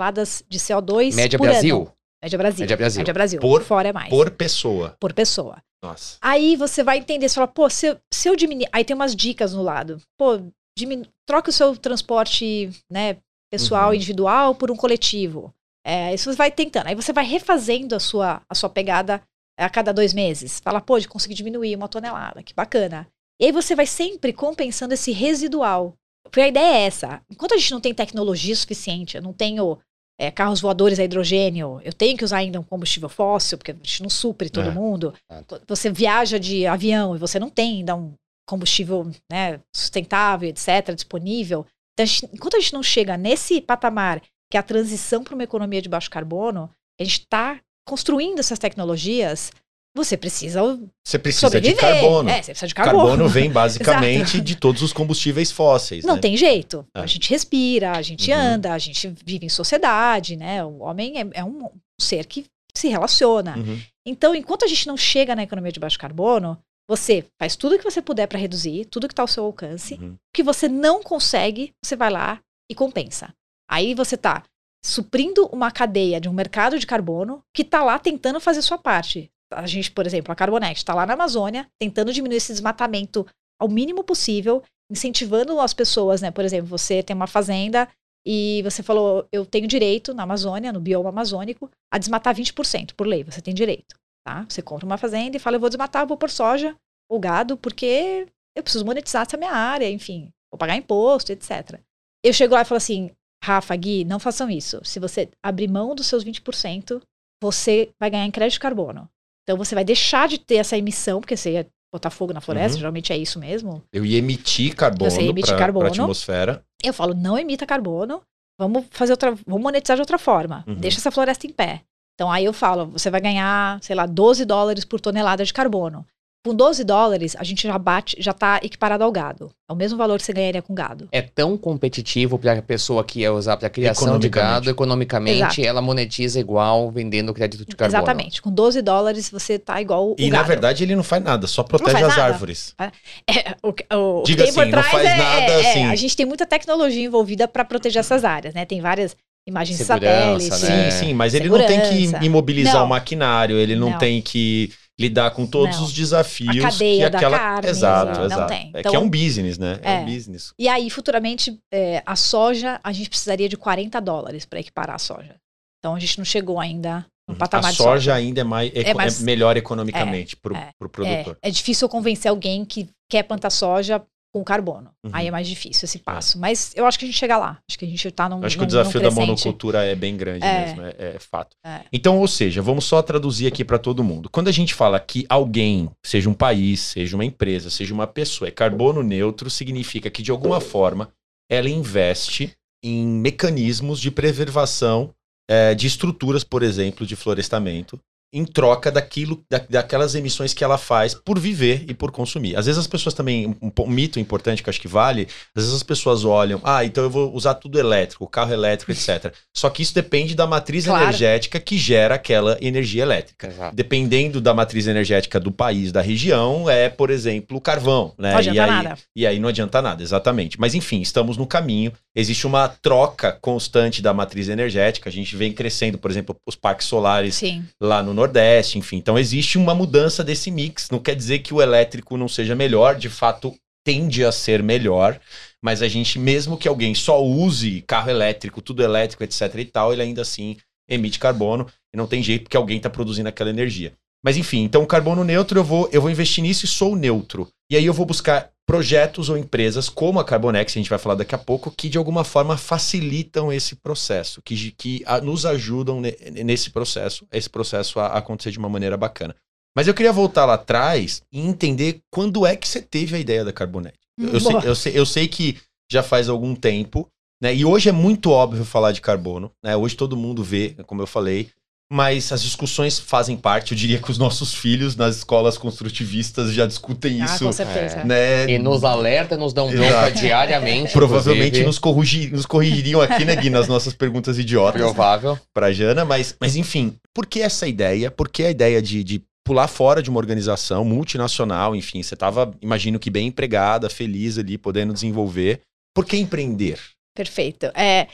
de CO2 Média por Brasil? ano. Média Brasil. Média Brasil. Média Brasil. Por- Fora é mais. Por pessoa. Por pessoa. Nossa. Aí você vai entender, você fala, pô, se eu, se eu diminuir. Aí tem umas dicas no lado. Pô, diminu... troca o seu transporte, né, pessoal, Uhum. individual por um coletivo. É, isso você vai tentando. Aí você vai refazendo a sua, a sua pegada a cada dois meses. Fala, pô, de conseguir diminuir uma tonelada, que bacana. E aí você vai sempre compensando esse residual. Porque a ideia é essa. Enquanto a gente não tem tecnologia suficiente, eu não tenho é, carros voadores a hidrogênio, eu tenho que usar ainda um combustível fóssil, porque a gente não supre todo É. mundo. Exato. Você viaja de avião e você não tem ainda um combustível né, sustentável, etc., disponível. Então, a gente- enquanto a gente não chega nesse patamar, que é a transição para uma economia de baixo carbono, a gente está construindo essas tecnologias, você precisa Você precisa sobreviver. de carbono. É, você precisa de Carbono. carbono. vem basicamente de todos os combustíveis fósseis. Não né? tem jeito. É. A gente respira, a gente Uhum. anda, a gente vive em sociedade, né? O homem é, é um ser que se relaciona. Uhum. Então, enquanto a gente não chega na economia de baixo carbono, você faz tudo que você puder para reduzir, tudo que está ao seu alcance. Uhum. O que você não consegue, você vai lá e compensa. Aí você está suprindo uma cadeia de um mercado de carbono que está lá tentando fazer sua parte. A gente, por exemplo, a Carbonext está lá na Amazônia tentando diminuir esse desmatamento ao mínimo possível, incentivando as pessoas, né? Por exemplo, você tem uma fazenda e você falou, eu tenho direito na Amazônia, no bioma amazônico, a desmatar 20% por lei, você tem direito, tá? Você compra uma fazenda e fala, eu vou desmatar, vou por soja ou gado, porque eu preciso monetizar essa minha área, enfim, vou pagar imposto, etc. Eu chego lá e falo assim, Rafa, Gui, não façam isso. Se você abrir mão dos seus 20%, você vai ganhar em crédito de carbono. Então você vai deixar de ter essa emissão, porque você ia botar fogo na floresta, Uhum. geralmente é isso mesmo. Eu ia emitir carbono para carbono. a atmosfera. Eu falo, não emita carbono, vamos fazer outra, vamos monetizar de outra forma. Uhum. Deixa essa floresta em pé. Então aí eu falo, você vai ganhar, sei lá, 12 dólares por tonelada de carbono. Com 12 dólares, a gente já bate, já tá equiparado ao gado. É o mesmo valor que você ganharia com gado. É tão competitivo para a pessoa que ia usar para criação de Economicamente. gado, economicamente, Exato. ela monetiza igual vendendo crédito de carbono. Exatamente. Com 12 dólares, você tá igual o E gado. na verdade ele não faz nada, só protege faz as nada. árvores. É, o, que- o, o que Diga tem por assim, não faz é, nada é- assim. A gente tem muita tecnologia envolvida para proteger essas áreas, né? Tem várias imagens de Segurança, satélite. né? Sim, sim, mas ele não tem Segurança. que imobilizar Não. o maquinário, ele não, Não. tem que lidar com todos Não. os desafios A cadeia que da aquela. carne, exato, não exato. tem. É Então- que é um business, né? É, É. um business. E aí, futuramente, é, a soja, a gente precisaria de 40 dólares para equiparar a soja. Então, a gente não chegou ainda no Uhum. patamar A de soja ainda é, mais, eco- é mais- melhor economicamente pro, é, pro É, produtor. é difícil convencer alguém que quer plantar soja com carbono. Uhum. Aí é mais difícil esse passo. Mas eu acho que a gente chega lá. Acho que a gente tá num. Acho que num- o desafio da monocultura é bem grande É. mesmo, é, é fato. É. Então, ou seja, vamos só traduzir aqui para todo mundo. Quando a gente fala que alguém, seja um país, seja uma empresa, seja uma pessoa, é carbono neutro, significa que de alguma forma ela investe em mecanismos de preservação eh, de estruturas, por exemplo, de florestamento, em troca daquilo, da- daquelas emissões que ela faz por viver e por consumir. Às vezes as pessoas também, um, um mito importante que eu acho que vale, às vezes as pessoas olham, ah, então eu vou usar tudo elétrico, carro elétrico, etc. Só que isso depende da matriz Claro. energética que gera aquela energia elétrica. Exato. Dependendo da matriz energética do país, da região, é, por exemplo, o carvão, né? Não adianta e aí, nada. e aí não adianta nada, exatamente. Mas enfim, estamos no caminho. Existe uma troca constante da matriz energética. A gente vem crescendo, por exemplo, os parques solares Sim. lá no Nordeste, enfim. Então existe uma mudança desse mix. Não quer dizer que o elétrico não seja melhor, de fato tende a ser melhor, mas a gente, mesmo que alguém só use carro elétrico, tudo elétrico, etc e tal, ele ainda assim emite carbono e não tem jeito porque alguém está produzindo aquela energia. Mas enfim, então carbono neutro eu vou, eu vou investir nisso e sou neutro. E aí eu vou buscar projetos ou empresas como a Carbonex, a gente vai falar daqui a pouco, que de alguma forma facilitam esse processo, que, que a, nos ajudam ne, nesse processo, esse processo a, a acontecer de uma maneira bacana. Mas eu queria voltar lá atrás e entender quando é que você teve a ideia da Carbonet. Eu, eu, sei, eu, sei, eu sei que já faz algum tempo, né? E hoje é muito óbvio falar de carbono, né? Hoje todo mundo vê, como eu falei, mas as discussões fazem parte. Eu diria que os nossos filhos nas escolas construtivistas já discutem Ah, isso. com certeza. Né? E nos alerta, nos dão bronca diariamente. Provavelmente nos, corrigi- nos corrigiriam aqui, né, Gui, nas nossas perguntas idiotas Provável. pra Jana, mas, mas enfim, por que essa ideia? Por que a ideia de, de pular fora de uma organização multinacional? Enfim, você estava, imagino que bem empregada, feliz ali, podendo desenvolver. Por que empreender? Perfeito. É,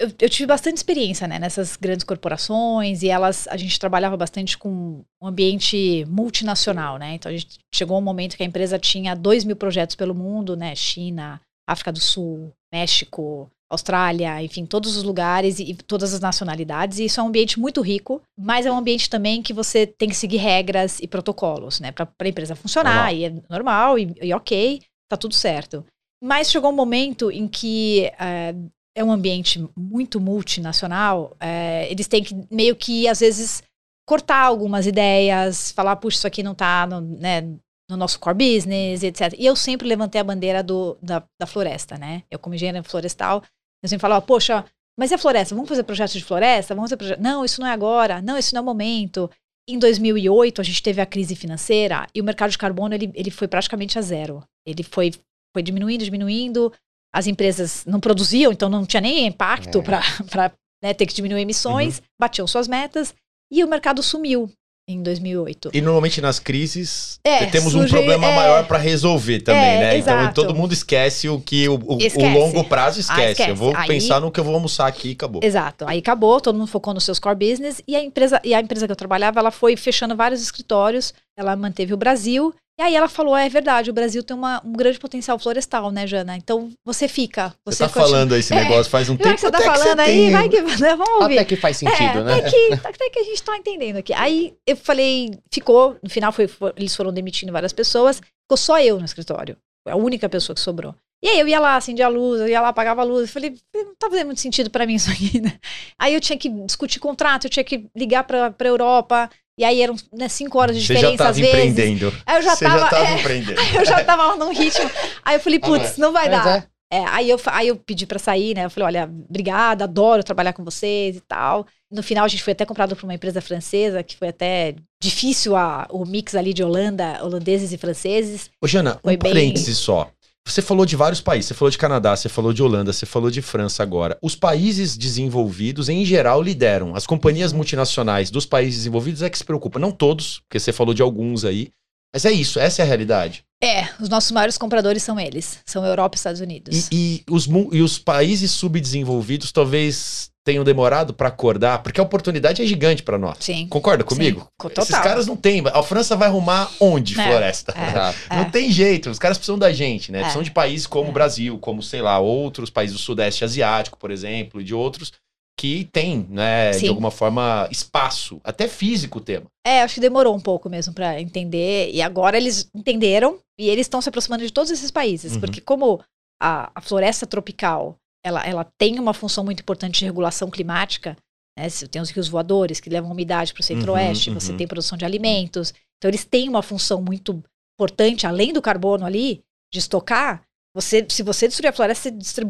eu, eu tive bastante experiência né, nessas grandes corporações e elas a gente trabalhava bastante com um ambiente multinacional, né? Então a gente chegou um momento que a empresa tinha 2 mil projetos pelo mundo, né? China, África do Sul, México, Austrália, enfim, todos os lugares e, e todas as nacionalidades. E isso é um ambiente muito rico, mas é um ambiente também que você tem que seguir regras e protocolos, né? Para a empresa funcionar, Normal. e é normal, e, e ok, tá tudo certo. Mas chegou um momento em que eh, é um ambiente muito multinacional, eh, eles têm que meio que, às vezes, cortar algumas ideias, falar, puxa, isso aqui não tá no, né, no nosso core business, etc. E eu sempre levantei a bandeira do, da, da floresta, né? Eu, como engenheira florestal, eu sempre falava, poxa, mas e a floresta? Vamos fazer projetos de floresta? Vamos fazer projeto... Não, isso não é agora. Não, isso não é o momento. Em 2008, a gente teve a crise financeira e o mercado de carbono ele, ele foi praticamente a zero. Ele foi, foi diminuindo, diminuindo. As empresas não produziam, então não tinha nem impacto É. para né, ter que diminuir emissões, batiam suas metas e o mercado sumiu em 2008. E normalmente nas crises É, temos um surge- problema é. maior para resolver também, É, né? Então exato. todo mundo esquece o que o, o- o longo prazo esquece. Ah, esquece. Eu vou Aí- pensar no que eu vou almoçar aqui e acabou. Exato. Aí acabou, todo mundo focou nos seus core business e a empresa e a empresa que eu trabalhava, ela foi fechando vários escritórios, ela manteve o Brasil. E aí ela falou, é verdade, o Brasil tem uma, um grande potencial florestal, né, Jana? Então você fica, Você, você tá continua- falando esse negócio faz um Já tempo que você tá até que falando você aí, tem- vai que né, vamos ouvir. Até que faz sentido, é, né? Até que, até que a gente tá entendendo aqui. Aí eu falei, ficou, no final foi, foi- eles foram demitindo várias pessoas, ficou só eu no escritório. Foi a única pessoa que sobrou. E aí eu ia lá, acendia a luz, eu ia lá, apagava a luz. Eu falei, não tá fazendo muito sentido pra mim isso aqui, né? Aí eu tinha que discutir contrato, eu tinha que ligar pra, pra Europa. E aí eram né, cinco horas de Você já diferença tava às vezes. empreendendo. Aí eu já Você tava. já tava é, empreendendo. aí eu já tava num ritmo. Aí eu falei, putz, não vai Mas dar. é. É, aí, eu, aí eu pedi pra sair, né? Eu falei, olha, obrigada, adoro trabalhar com vocês e tal. No final, a gente foi até comprado por uma empresa francesa, que foi até difícil a, o mix ali de Holanda, holandeses e franceses. Ô, Jana, Foi um bem- parêntese só. Você falou de vários países. Você falou de Canadá, você falou de Holanda, você falou de França agora. Os países desenvolvidos, em geral, lideram. As companhias multinacionais dos países desenvolvidos é que se preocupam. Não todos, porque você falou de alguns aí. Mas é isso, essa é a realidade. É, os nossos maiores compradores são eles. São Europa e Estados Unidos. E, e os, e os países subdesenvolvidos talvez tenham demorado para acordar, porque a oportunidade é gigante para nós. Sim. Concorda comigo? Sim, total. Esses caras não têm. A França vai arrumar onde É, floresta? é. É. Não tem jeito, os caras precisam da gente, né? É. Precisam de países como É. o Brasil, como, sei lá, outros países do Sudeste Asiático, por exemplo, e de outros que têm, né, de Sim. alguma forma, espaço, até físico o tema. É, acho que demorou um pouco mesmo pra entender. E agora eles entenderam e eles estão se aproximando de todos esses países. Uhum. Porque como a, a floresta tropical, ela, ela tem uma função muito importante de regulação climática, né? Você tem os rios voadores que levam umidade para o centro-oeste, Uhum, você uhum. tem produção de alimentos. Então eles têm uma função muito importante, além do carbono ali, de estocar. Você, se você destruir a floresta, você,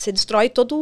você destrói toda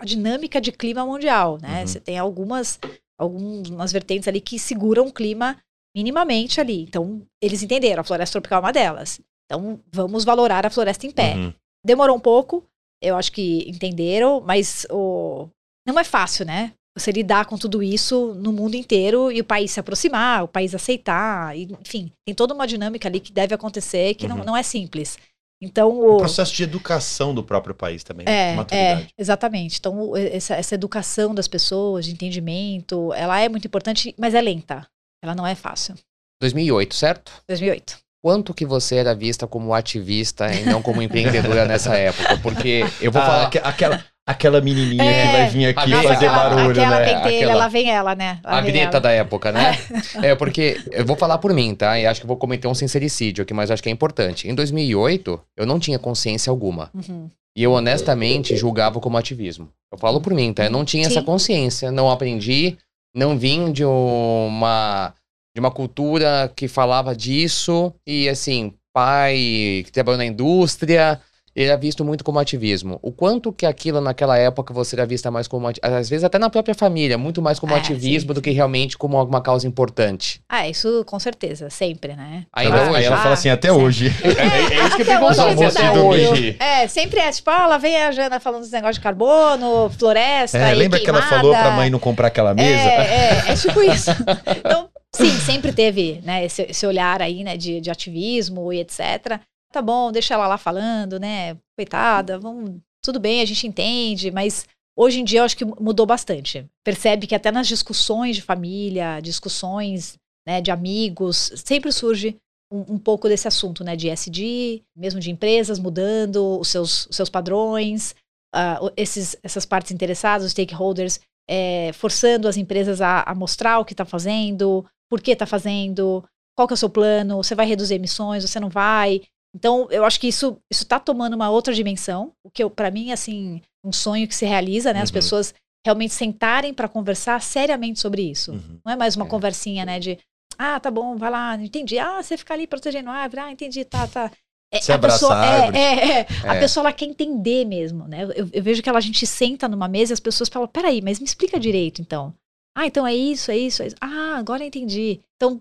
a dinâmica de clima mundial, né? Uhum. Você tem algumas, algumas vertentes ali que seguram o clima minimamente ali. Então, eles entenderam, a floresta tropical é uma delas. Então, vamos valorar a floresta em pé. Uhum. Demorou um pouco, eu acho que entenderam, mas o... não é fácil, né? Você lidar com tudo isso no mundo inteiro e o país se aproximar, o país aceitar, enfim, tem toda uma dinâmica ali que deve acontecer que não, Uhum. não é simples. Então, O o, processo de educação do próprio país também, é, de maturidade. é, exatamente. Então, essa, essa educação das pessoas, de entendimento, ela é muito importante, mas é lenta. Ela não é fácil. 2008, certo? 2008. Quanto que você era vista como ativista e não como empreendedora nessa época? Porque eu vou Ah, falar. aque- aquela, aquela menininha É, que vai vir aqui fazer aquela, barulho, aquela né? pentelha, Aquela- lá vem ela, né? Lá A Greta da época, né? É, porque eu vou falar por mim, tá? E acho que eu vou cometer um sincericídio aqui, mas acho que é importante. Em 2008, eu não tinha consciência alguma. Uhum. E eu honestamente julgava como ativismo. Eu falo por mim, tá? Eu não tinha essa Sim. consciência, não aprendi, não vim de uma de uma cultura que falava disso e assim, pai que trabalhou na indústria, ele era visto muito como ativismo. O quanto que aquilo naquela época você era vista mais como às vezes até na própria família, muito mais como É, ativismo sim, do que realmente como alguma causa importante. Ah, isso com certeza, sempre, né? Ainda Ela- hoje. aí ela Ah, fala assim, até certo. hoje. É, é isso que eu Até pergunto hoje é você até hoje. É, sempre é tipo, ah, lá vem a Jana falando dos negócios de carbono, floresta. É, lembra que ela queimada. falou pra mãe não comprar aquela mesa? É, é, é tipo isso. Então, sim, sempre teve né, esse, esse olhar aí, né, de, de ativismo e etc. Tá bom, deixa ela lá falando, né? Coitada, vamos. Tudo bem, a gente entende, mas hoje em dia eu acho que mudou bastante. Percebe que até nas discussões de família, discussões né, de amigos, sempre surge um, um pouco desse assunto, né? De SD, mesmo de empresas mudando os seus, os seus padrões, o- esses, essas partes interessadas, os stakeholders, é, forçando as empresas a, a mostrar o que está fazendo, por que está fazendo, qual que é o seu plano, você vai reduzir emissões, você não vai. Então, eu acho que isso isso está tomando uma outra dimensão, o que para mim assim um sonho que se realiza, né? As Uhum. pessoas realmente sentarem para conversar seriamente sobre isso. Uhum. Não é mais uma É. conversinha, né? De ah, tá bom, vai lá, entendi. Ah, você fica ali protegendo a árvore, ah, entendi, tá, tá. É, Você abraça a é, árvore. é, é, a É. pessoa ela quer entender mesmo, né? Eu, eu vejo que ela, a gente senta numa mesa e as pessoas falam, peraí, mas me explica direito, então. Ah, então é isso, é isso, é isso. Ah, agora entendi. Então,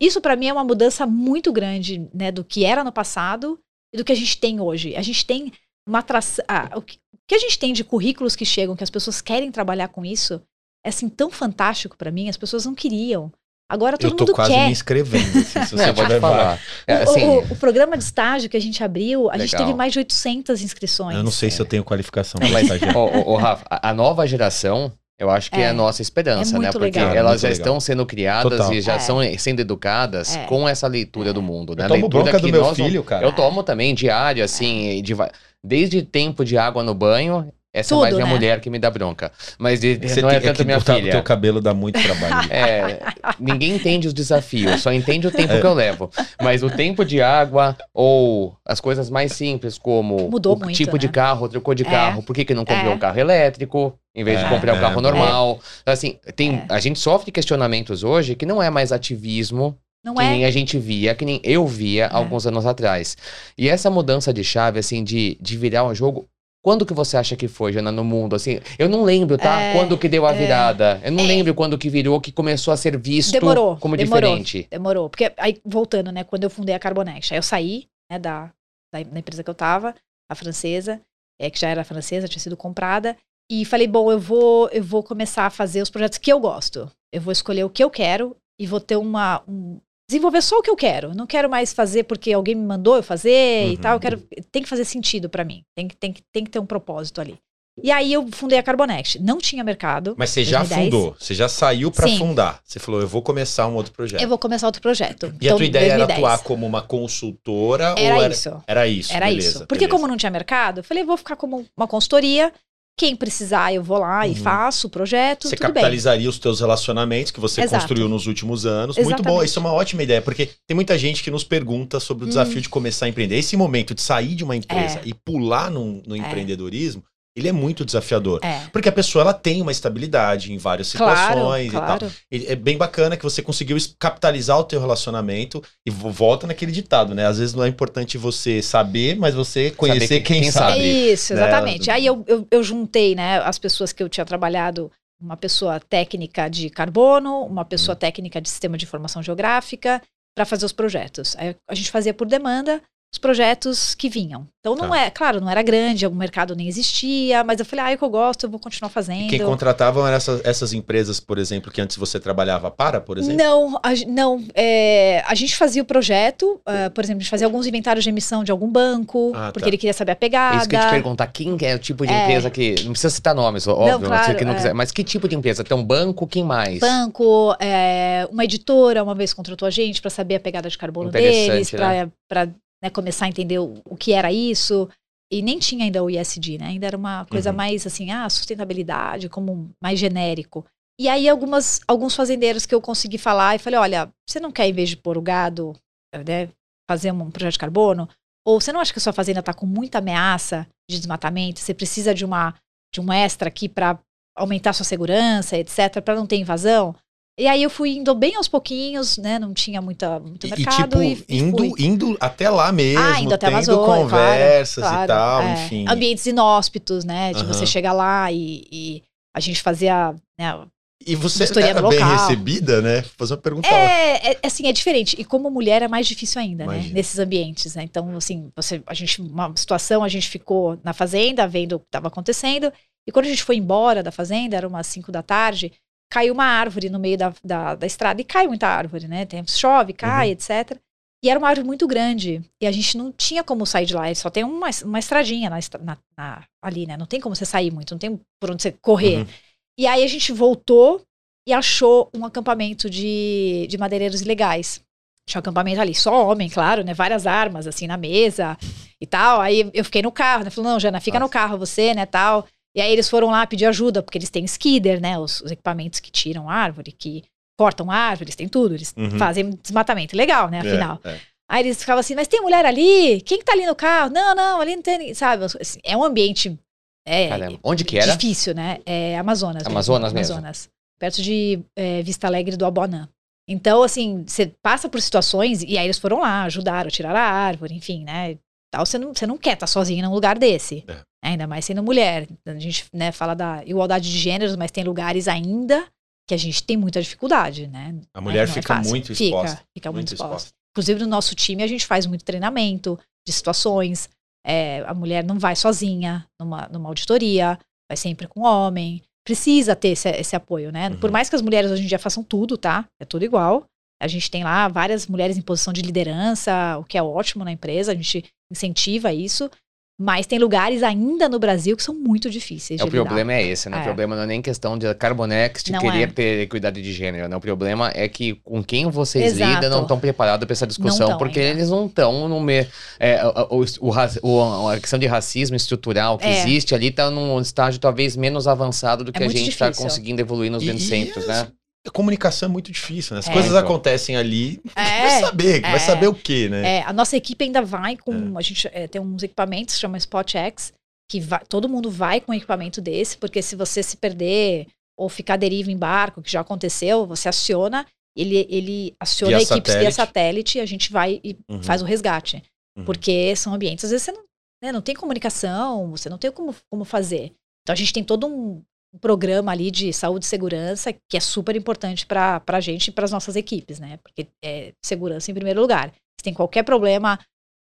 isso pra mim é uma mudança muito grande, né, do que era no passado e do que a gente tem hoje. A gente tem uma atração. Ah, o, que, o que a gente tem de currículos que chegam, que as pessoas querem trabalhar com isso, é assim tão fantástico pra mim, as pessoas não queriam. Agora todo Eu tô mundo quase quer. me inscrevendo. Assim, se você puder falar. É, O- assim, o, o programa de estágio que a gente abriu, a gente Legal. teve mais de 800 inscrições. Eu não sei se eu tenho qualificação mas, estagiar. ô, ô, ô, Rafa, a, a nova geração, eu acho que é, É. a nossa esperança, É né? Porque legal. elas já legal. estão sendo criadas Total. e já É. são sendo educadas É. com essa leitura do mundo. Né? Eu tomo leitura bronca do que meu filho, cara. Eu tomo também diário, assim, de va- desde tempo de água no banho. Essa Tudo, é mais minha né? mulher que me dá bronca. Mas de- Você não é tem tanto que minha botar- filha. Teu cabelo dá muito trabalho. É, ninguém entende os desafios, só entende o É. tempo que eu levo. Mas o tempo de água ou as coisas mais simples, como Mudou o muito, tipo de né? carro, trocou de É. carro, por que, que não comprou É. um carro elétrico em vez de É, comprar um é, carro normal? Assim, tem, É. a gente sofre questionamentos hoje que não é mais ativismo Não que é? nem a gente via, que nem eu via É. alguns anos atrás. E essa mudança de chave, assim, de, de virar um jogo. Quando que você acha que foi, Jana, no mundo? Assim, eu não lembro, tá? É, quando que deu a é. virada. Eu não É. lembro quando que virou, que começou a ser visto Demorou, como demorou. diferente. Demorou. Porque aí, voltando, né, quando eu fundei a Carbonext, aí eu saí, né, da, da, da empresa que eu tava, a francesa, é, que já era francesa, tinha sido comprada, e falei, bom, eu vou, eu vou começar a fazer os projetos que eu gosto. Eu vou escolher o que eu quero e vou ter uma... Um, desenvolver só o que eu quero. Não quero mais fazer porque alguém me mandou eu fazer e Uhum. tal. Eu quero, tem que fazer sentido pra mim. Tem que, tem, que, tem que ter um propósito ali. E aí eu fundei a Carbonext. Não tinha mercado. Mas você já 2010. fundou, você já saiu pra Sim. fundar. Você falou, eu vou começar um outro projeto. Eu vou começar outro projeto. E Então, a tua ideia 2010. era atuar como uma consultora Era ou era isso. Era isso. Era beleza, isso. Porque beleza. como não tinha mercado, eu falei, vou ficar como uma consultoria. Quem precisar, eu vou lá e Uhum. faço o projeto, Você tudo bem. capitalizaria os teus relacionamentos que você Exato. construiu nos últimos anos. Muito bom, Exatamente. isso é uma ótima ideia, porque tem muita gente que nos pergunta sobre o Hum. desafio de começar a empreender. Esse momento de sair de uma empresa É. e pular no, no empreendedorismo, ele é muito desafiador. É. Porque a pessoa ela tem uma estabilidade em várias Claro, situações e tal. claro. E É bem bacana que você conseguiu capitalizar o teu relacionamento e vo- volta naquele ditado, né? Às vezes não é importante você saber, mas você conhecer que- quem, quem sabe. Isso, né? exatamente. Aí eu, eu, eu juntei, né, as pessoas que eu tinha trabalhado, uma pessoa técnica de carbono, uma pessoa Uhum. técnica de sistema de informação geográfica, para fazer os projetos. Aí a gente fazia por demanda, os projetos que vinham. Então não Tá. é, claro, não era grande, o mercado nem existia, mas eu falei, ah, é o que eu gosto, eu vou continuar fazendo. Quem contratavam eram essas, essas empresas, por exemplo, que antes você trabalhava para, por exemplo? Não, a, não é, a gente fazia o projeto, ah, por exemplo, a gente fazia alguns inventários de emissão de algum banco, Ah, porque tá. ele queria saber a É pegada. isso que eu te perguntar, quem é o tipo de É. empresa que. Não precisa citar nomes, óbvio, claro, você que não é. quiser. Mas que tipo de empresa? Tem um banco, quem mais? Banco, é, uma editora uma vez contratou a gente para saber a pegada de carbono deles, né? para começar a entender o, o que era isso. E nem tinha ainda o ISD, né? Ainda era uma coisa Uhum. mais assim, ah, sustentabilidade, como mais genérico. E aí algumas, alguns fazendeiros que eu consegui falar e falei, olha, você não quer, em vez de pôr o gado, né, fazer um projeto de carbono? Ou você não acha que a sua fazenda está com muita ameaça de desmatamento? Você precisa de uma de um extra aqui para aumentar sua segurança, etc, para não ter invasão? E aí eu fui indo bem aos pouquinhos, né? Não tinha muita, muito E, e, mercado. tipo, e, e indo, fui. indo até lá mesmo, Ah, indo até tendo Amazônia, conversas claro, e tal, é. enfim. Ambientes inóspitos, né? De você chegar lá e, e a gente fazia. Né, E você era no bem recebida, né? Vou fazer uma pergunta. é, é, assim, é diferente. E como mulher é mais difícil ainda, né? Imagino. Nesses ambientes, né? Então, assim, você, a gente, uma situação, a gente ficou na fazenda vendo o que estava acontecendo. E quando a gente foi embora da fazenda, era umas 5 da tarde, caiu uma árvore no meio da, da, da estrada. E cai muita árvore, né? Tem, chove, cai, Uhum. etc. E era uma árvore muito grande. E a gente não tinha como sair de lá. Só tem uma, uma estradinha na, na- na- ali, né? Não tem como você sair muito, não tem por onde você correr. Uhum. E aí a gente voltou e achou um acampamento de, de madeireiros ilegais. Tinha um acampamento ali, só homem, claro, né? Várias armas, assim, na mesa e tal. Aí eu fiquei no carro, né? Falou, não, Jana, fica no Nossa. carro você, né, tal. E aí eles foram lá pedir ajuda, porque eles têm skidder, né? Os, os equipamentos que tiram árvore, que cortam árvores, tem tudo. Eles Uhum. fazem desmatamento. Legal, né? Afinal. É, é. Aí eles ficavam assim, mas tem mulher ali? Quem que tá ali no carro? Não, não, ali não tem, ninguém", sabe? Assim, é um ambiente é, Caramba. Onde que era? difícil, né? É Amazonas. Amazonas mesmo. Amazonas. Perto de é, Vista Alegre do Abonã. Então, assim, você passa por situações, e aí eles foram lá, ajudaram, tiraram a árvore, enfim, né? Tal, você não, você não quer estar sozinho num lugar desse. É. Ainda mais sendo mulher. A gente né, fala da igualdade de gêneros, mas tem lugares ainda que a gente tem muita dificuldade, né? A mulher Não é fica fácil. muito exposta. Fica, fica muito, muito exposta. exposta. Inclusive, no nosso time, a gente faz muito treinamento de situações. É, a mulher não vai sozinha numa, numa auditoria, vai sempre com homem. Precisa ter esse, esse apoio, né? Uhum. Por mais que as mulheres hoje em dia façam tudo, tá? É tudo igual. A gente tem lá várias mulheres em posição de liderança, o que é ótimo na empresa, a gente incentiva isso. Mas tem lugares ainda no Brasil que são muito difíceis É, de o lidar. problema é esse, né? O É. problema não é nem questão de Carbonex de Não querer é. ter equidade de gênero, né? O problema é que com quem vocês Exato. lidam não estão preparados para essa discussão, tão porque ainda. eles não estão no meio. É, o, o, o o- a questão de racismo estrutural que É. existe ali está num estágio talvez menos avançado do que a gente está conseguindo evoluir nos grandes centros, né? A comunicação é muito difícil, né? As É, coisas então. acontecem ali, É, vai saber, vai é. saber o quê, né? É, a nossa equipe ainda vai com. A gente é, tem uns equipamentos que chama SpotX, que vai- todo mundo vai com um equipamento desse, porque se você se perder ou ficar deriva em barco, que já aconteceu, você aciona, ele, ele aciona Via a equipe via satélite. satélite e a gente vai e Uhum. faz o resgate. Uhum. Porque são ambientes, às vezes você não, né, não tem comunicação, você não tem como, como fazer. Então a gente tem todo um programa ali de saúde e segurança que é super importante para a gente e para as nossas equipes, né? Porque é segurança em primeiro lugar. Se tem qualquer problema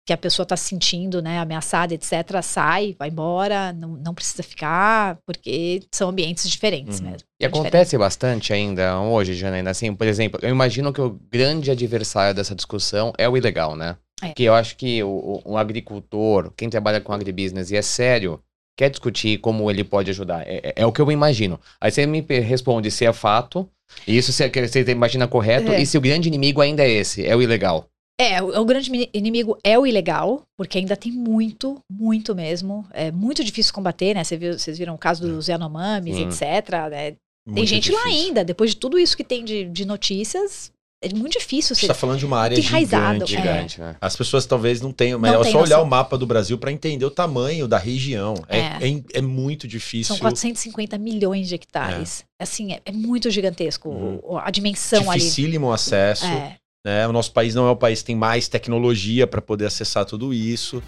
que a pessoa está se sentindo, né, ameaçada, etc., sai, vai embora, não, não precisa ficar, porque são ambientes diferentes Uhum. mesmo. E São acontece bastante ainda hoje, Janaína, assim, por exemplo, eu imagino que o grande adversário dessa discussão é o ilegal, né? É. Que eu acho que o, o- o agricultor, quem trabalha com agribusiness e é sério, quer discutir como ele pode ajudar. É, é- é o que eu imagino. Aí você me responde se é fato, e isso você, você imagina correto, É. e se o grande inimigo ainda é esse, é o ilegal. É, o, o grande mi- inimigo é o ilegal, porque ainda tem muito, muito mesmo. É muito difícil combater, né? Você viu- vocês viram o caso dos Yanomamis, Sim. etc. né? Tem gente lá difícil. ainda, depois de tudo isso que tem de, de notícias, é muito difícil. Você está falando de uma área enraizado, gigante. É. Gigante, né? As pessoas talvez não tenham, mas Não é tem só olhar noção. o mapa do Brasil para entender o tamanho da região. É, É. é, é muito difícil. são 450 milhões de hectares. Assim, é, é muito gigantesco Uhum. o- a dimensão ali. Dificílimo acesso. É. né? O nosso país não é o país que tem mais tecnologia para poder acessar tudo isso.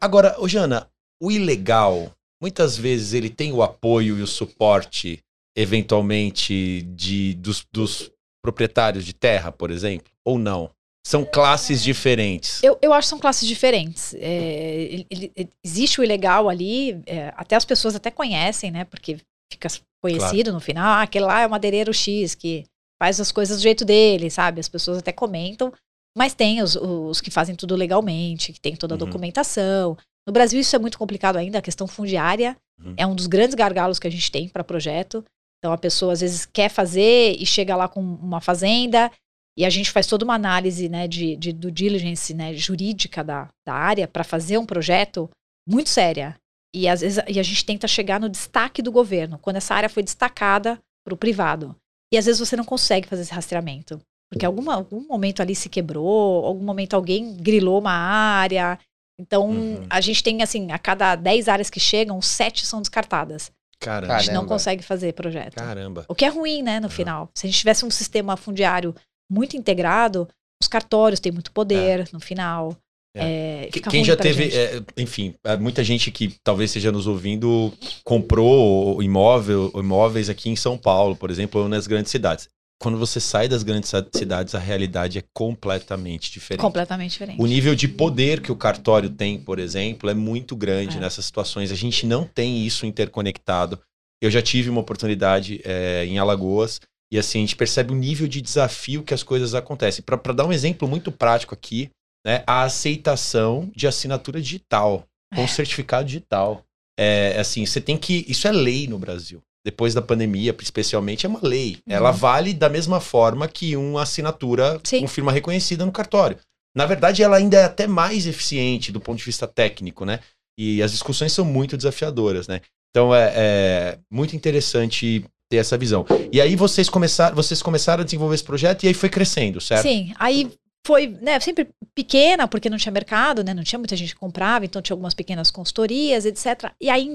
Agora, ô Jana, o ilegal, muitas vezes ele tem o apoio e o suporte, eventualmente, de, dos, dos proprietários de terra, por exemplo? ou não? São classes diferentes. Eu, eu acho que são classes diferentes. É, ele- ele- existe o ilegal ali, é, até as pessoas até conhecem, né? Porque fica conhecido no final. Ah, aquele lá é o madeireiro X que faz as coisas do jeito dele, sabe? As pessoas até comentam. Mas tem os, os que fazem tudo legalmente, que tem toda a Uhum. documentação. No Brasil isso é muito complicado ainda, a questão fundiária Uhum. é um dos grandes gargalos que a gente tem para projeto. Então a pessoa às vezes quer fazer e chega lá com uma fazenda e a gente faz toda uma análise né, de, de due diligence né, jurídica da, da área para fazer um projeto muito séria. E às vezes e a gente tenta chegar no destaque do governo, quando essa área foi destacada para o privado. E às vezes você não consegue fazer esse rastreamento. Porque alguma, algum momento ali se quebrou, algum momento alguém grilou uma área. Então, Uhum. a gente tem, assim, a cada 10 áreas que chegam, 7 são descartadas. Caramba. A gente não consegue fazer projeto. Caramba. O que é ruim, né, no final. Se a gente tivesse um sistema fundiário muito integrado, os cartórios têm muito poder no final. É, fica Quem já teve, é, enfim, é, muita gente que talvez esteja nos ouvindo comprou imóvel, imóveis aqui em São Paulo, por exemplo, ou nas grandes cidades. Quando você sai das grandes cidades, a realidade é completamente diferente. completamente diferente. O nível de poder que o cartório tem, por exemplo, é muito grande É. nessas situações. A gente não tem isso interconectado. Eu já tive uma oportunidade é, em Alagoas e assim a gente percebe o nível de desafio que as coisas acontecem. Para dar um exemplo muito prático aqui, né, a aceitação de assinatura digital com certificado digital. É assim, você tem que. Isso é lei no Brasil. Depois da pandemia, especialmente, é uma lei. Ela Uhum. vale da mesma forma que uma assinatura Sim. com firma reconhecida no cartório. Na verdade, ela ainda é até mais eficiente do ponto de vista técnico, né? E as discussões são muito desafiadoras, né? Então é, é muito interessante ter essa visão. E aí vocês começaram, vocês começaram a desenvolver esse projeto e aí foi crescendo, certo? Sim, aí foi, né, sempre pequena, porque não tinha mercado, né, não tinha muita gente que comprava, então tinha algumas pequenas consultorias, etc. E aí em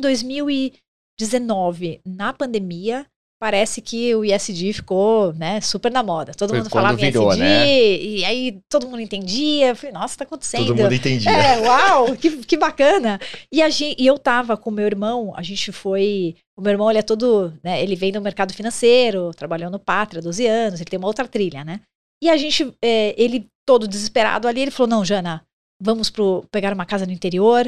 2019, na pandemia, parece que o ISD ficou, né, super na moda. Todo Foi mundo falava em virou, ISD, né? e aí todo mundo entendia. Eu falei, nossa, tá acontecendo. Todo mundo entendia. É, uau, que, que bacana. E, a gente, e eu tava com meu irmão, a gente foi. O meu irmão, ele é todo. Né, ele vem do mercado financeiro, trabalhou no Pátria há 12 anos, ele tem uma outra trilha, né? E a gente, é, ele todo desesperado ali, ele falou: não, Jana, vamos pro, pegar uma casa no interior.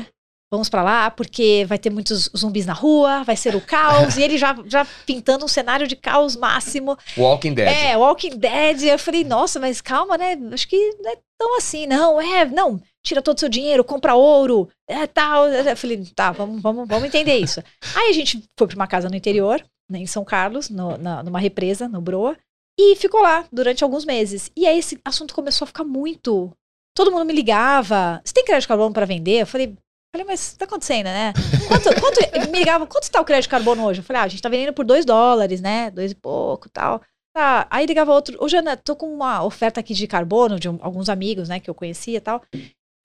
Vamos pra lá, porque vai ter muitos zumbis na rua, vai ser o caos. e ele já, já pintando um cenário de caos máximo. Walking Dead. É, Walking Dead. Eu falei, nossa, mas calma, né? Acho que não é tão assim, não. É, não. Tira todo o seu dinheiro, compra ouro, é tal. Eu falei, tá, vamos, vamos, vamos entender isso. Aí a gente foi pra uma casa no interior, né, em São Carlos, no- na- numa represa, no Broa, e ficou lá durante alguns meses. E aí esse assunto começou a ficar muito. Todo mundo me ligava. Você tem crédito carbono pra vender? Eu falei. Falei, mas tá acontecendo, né? Quanto, quanto, me ligava, quanto está o crédito de carbono hoje? Eu falei, ah, a gente tá vendendo por 2 dólares, né? Dois e pouco tal. Tá, aí ligava outro, ô Jana, tô com uma oferta aqui de carbono de um- alguns amigos, né, que eu conhecia e tal.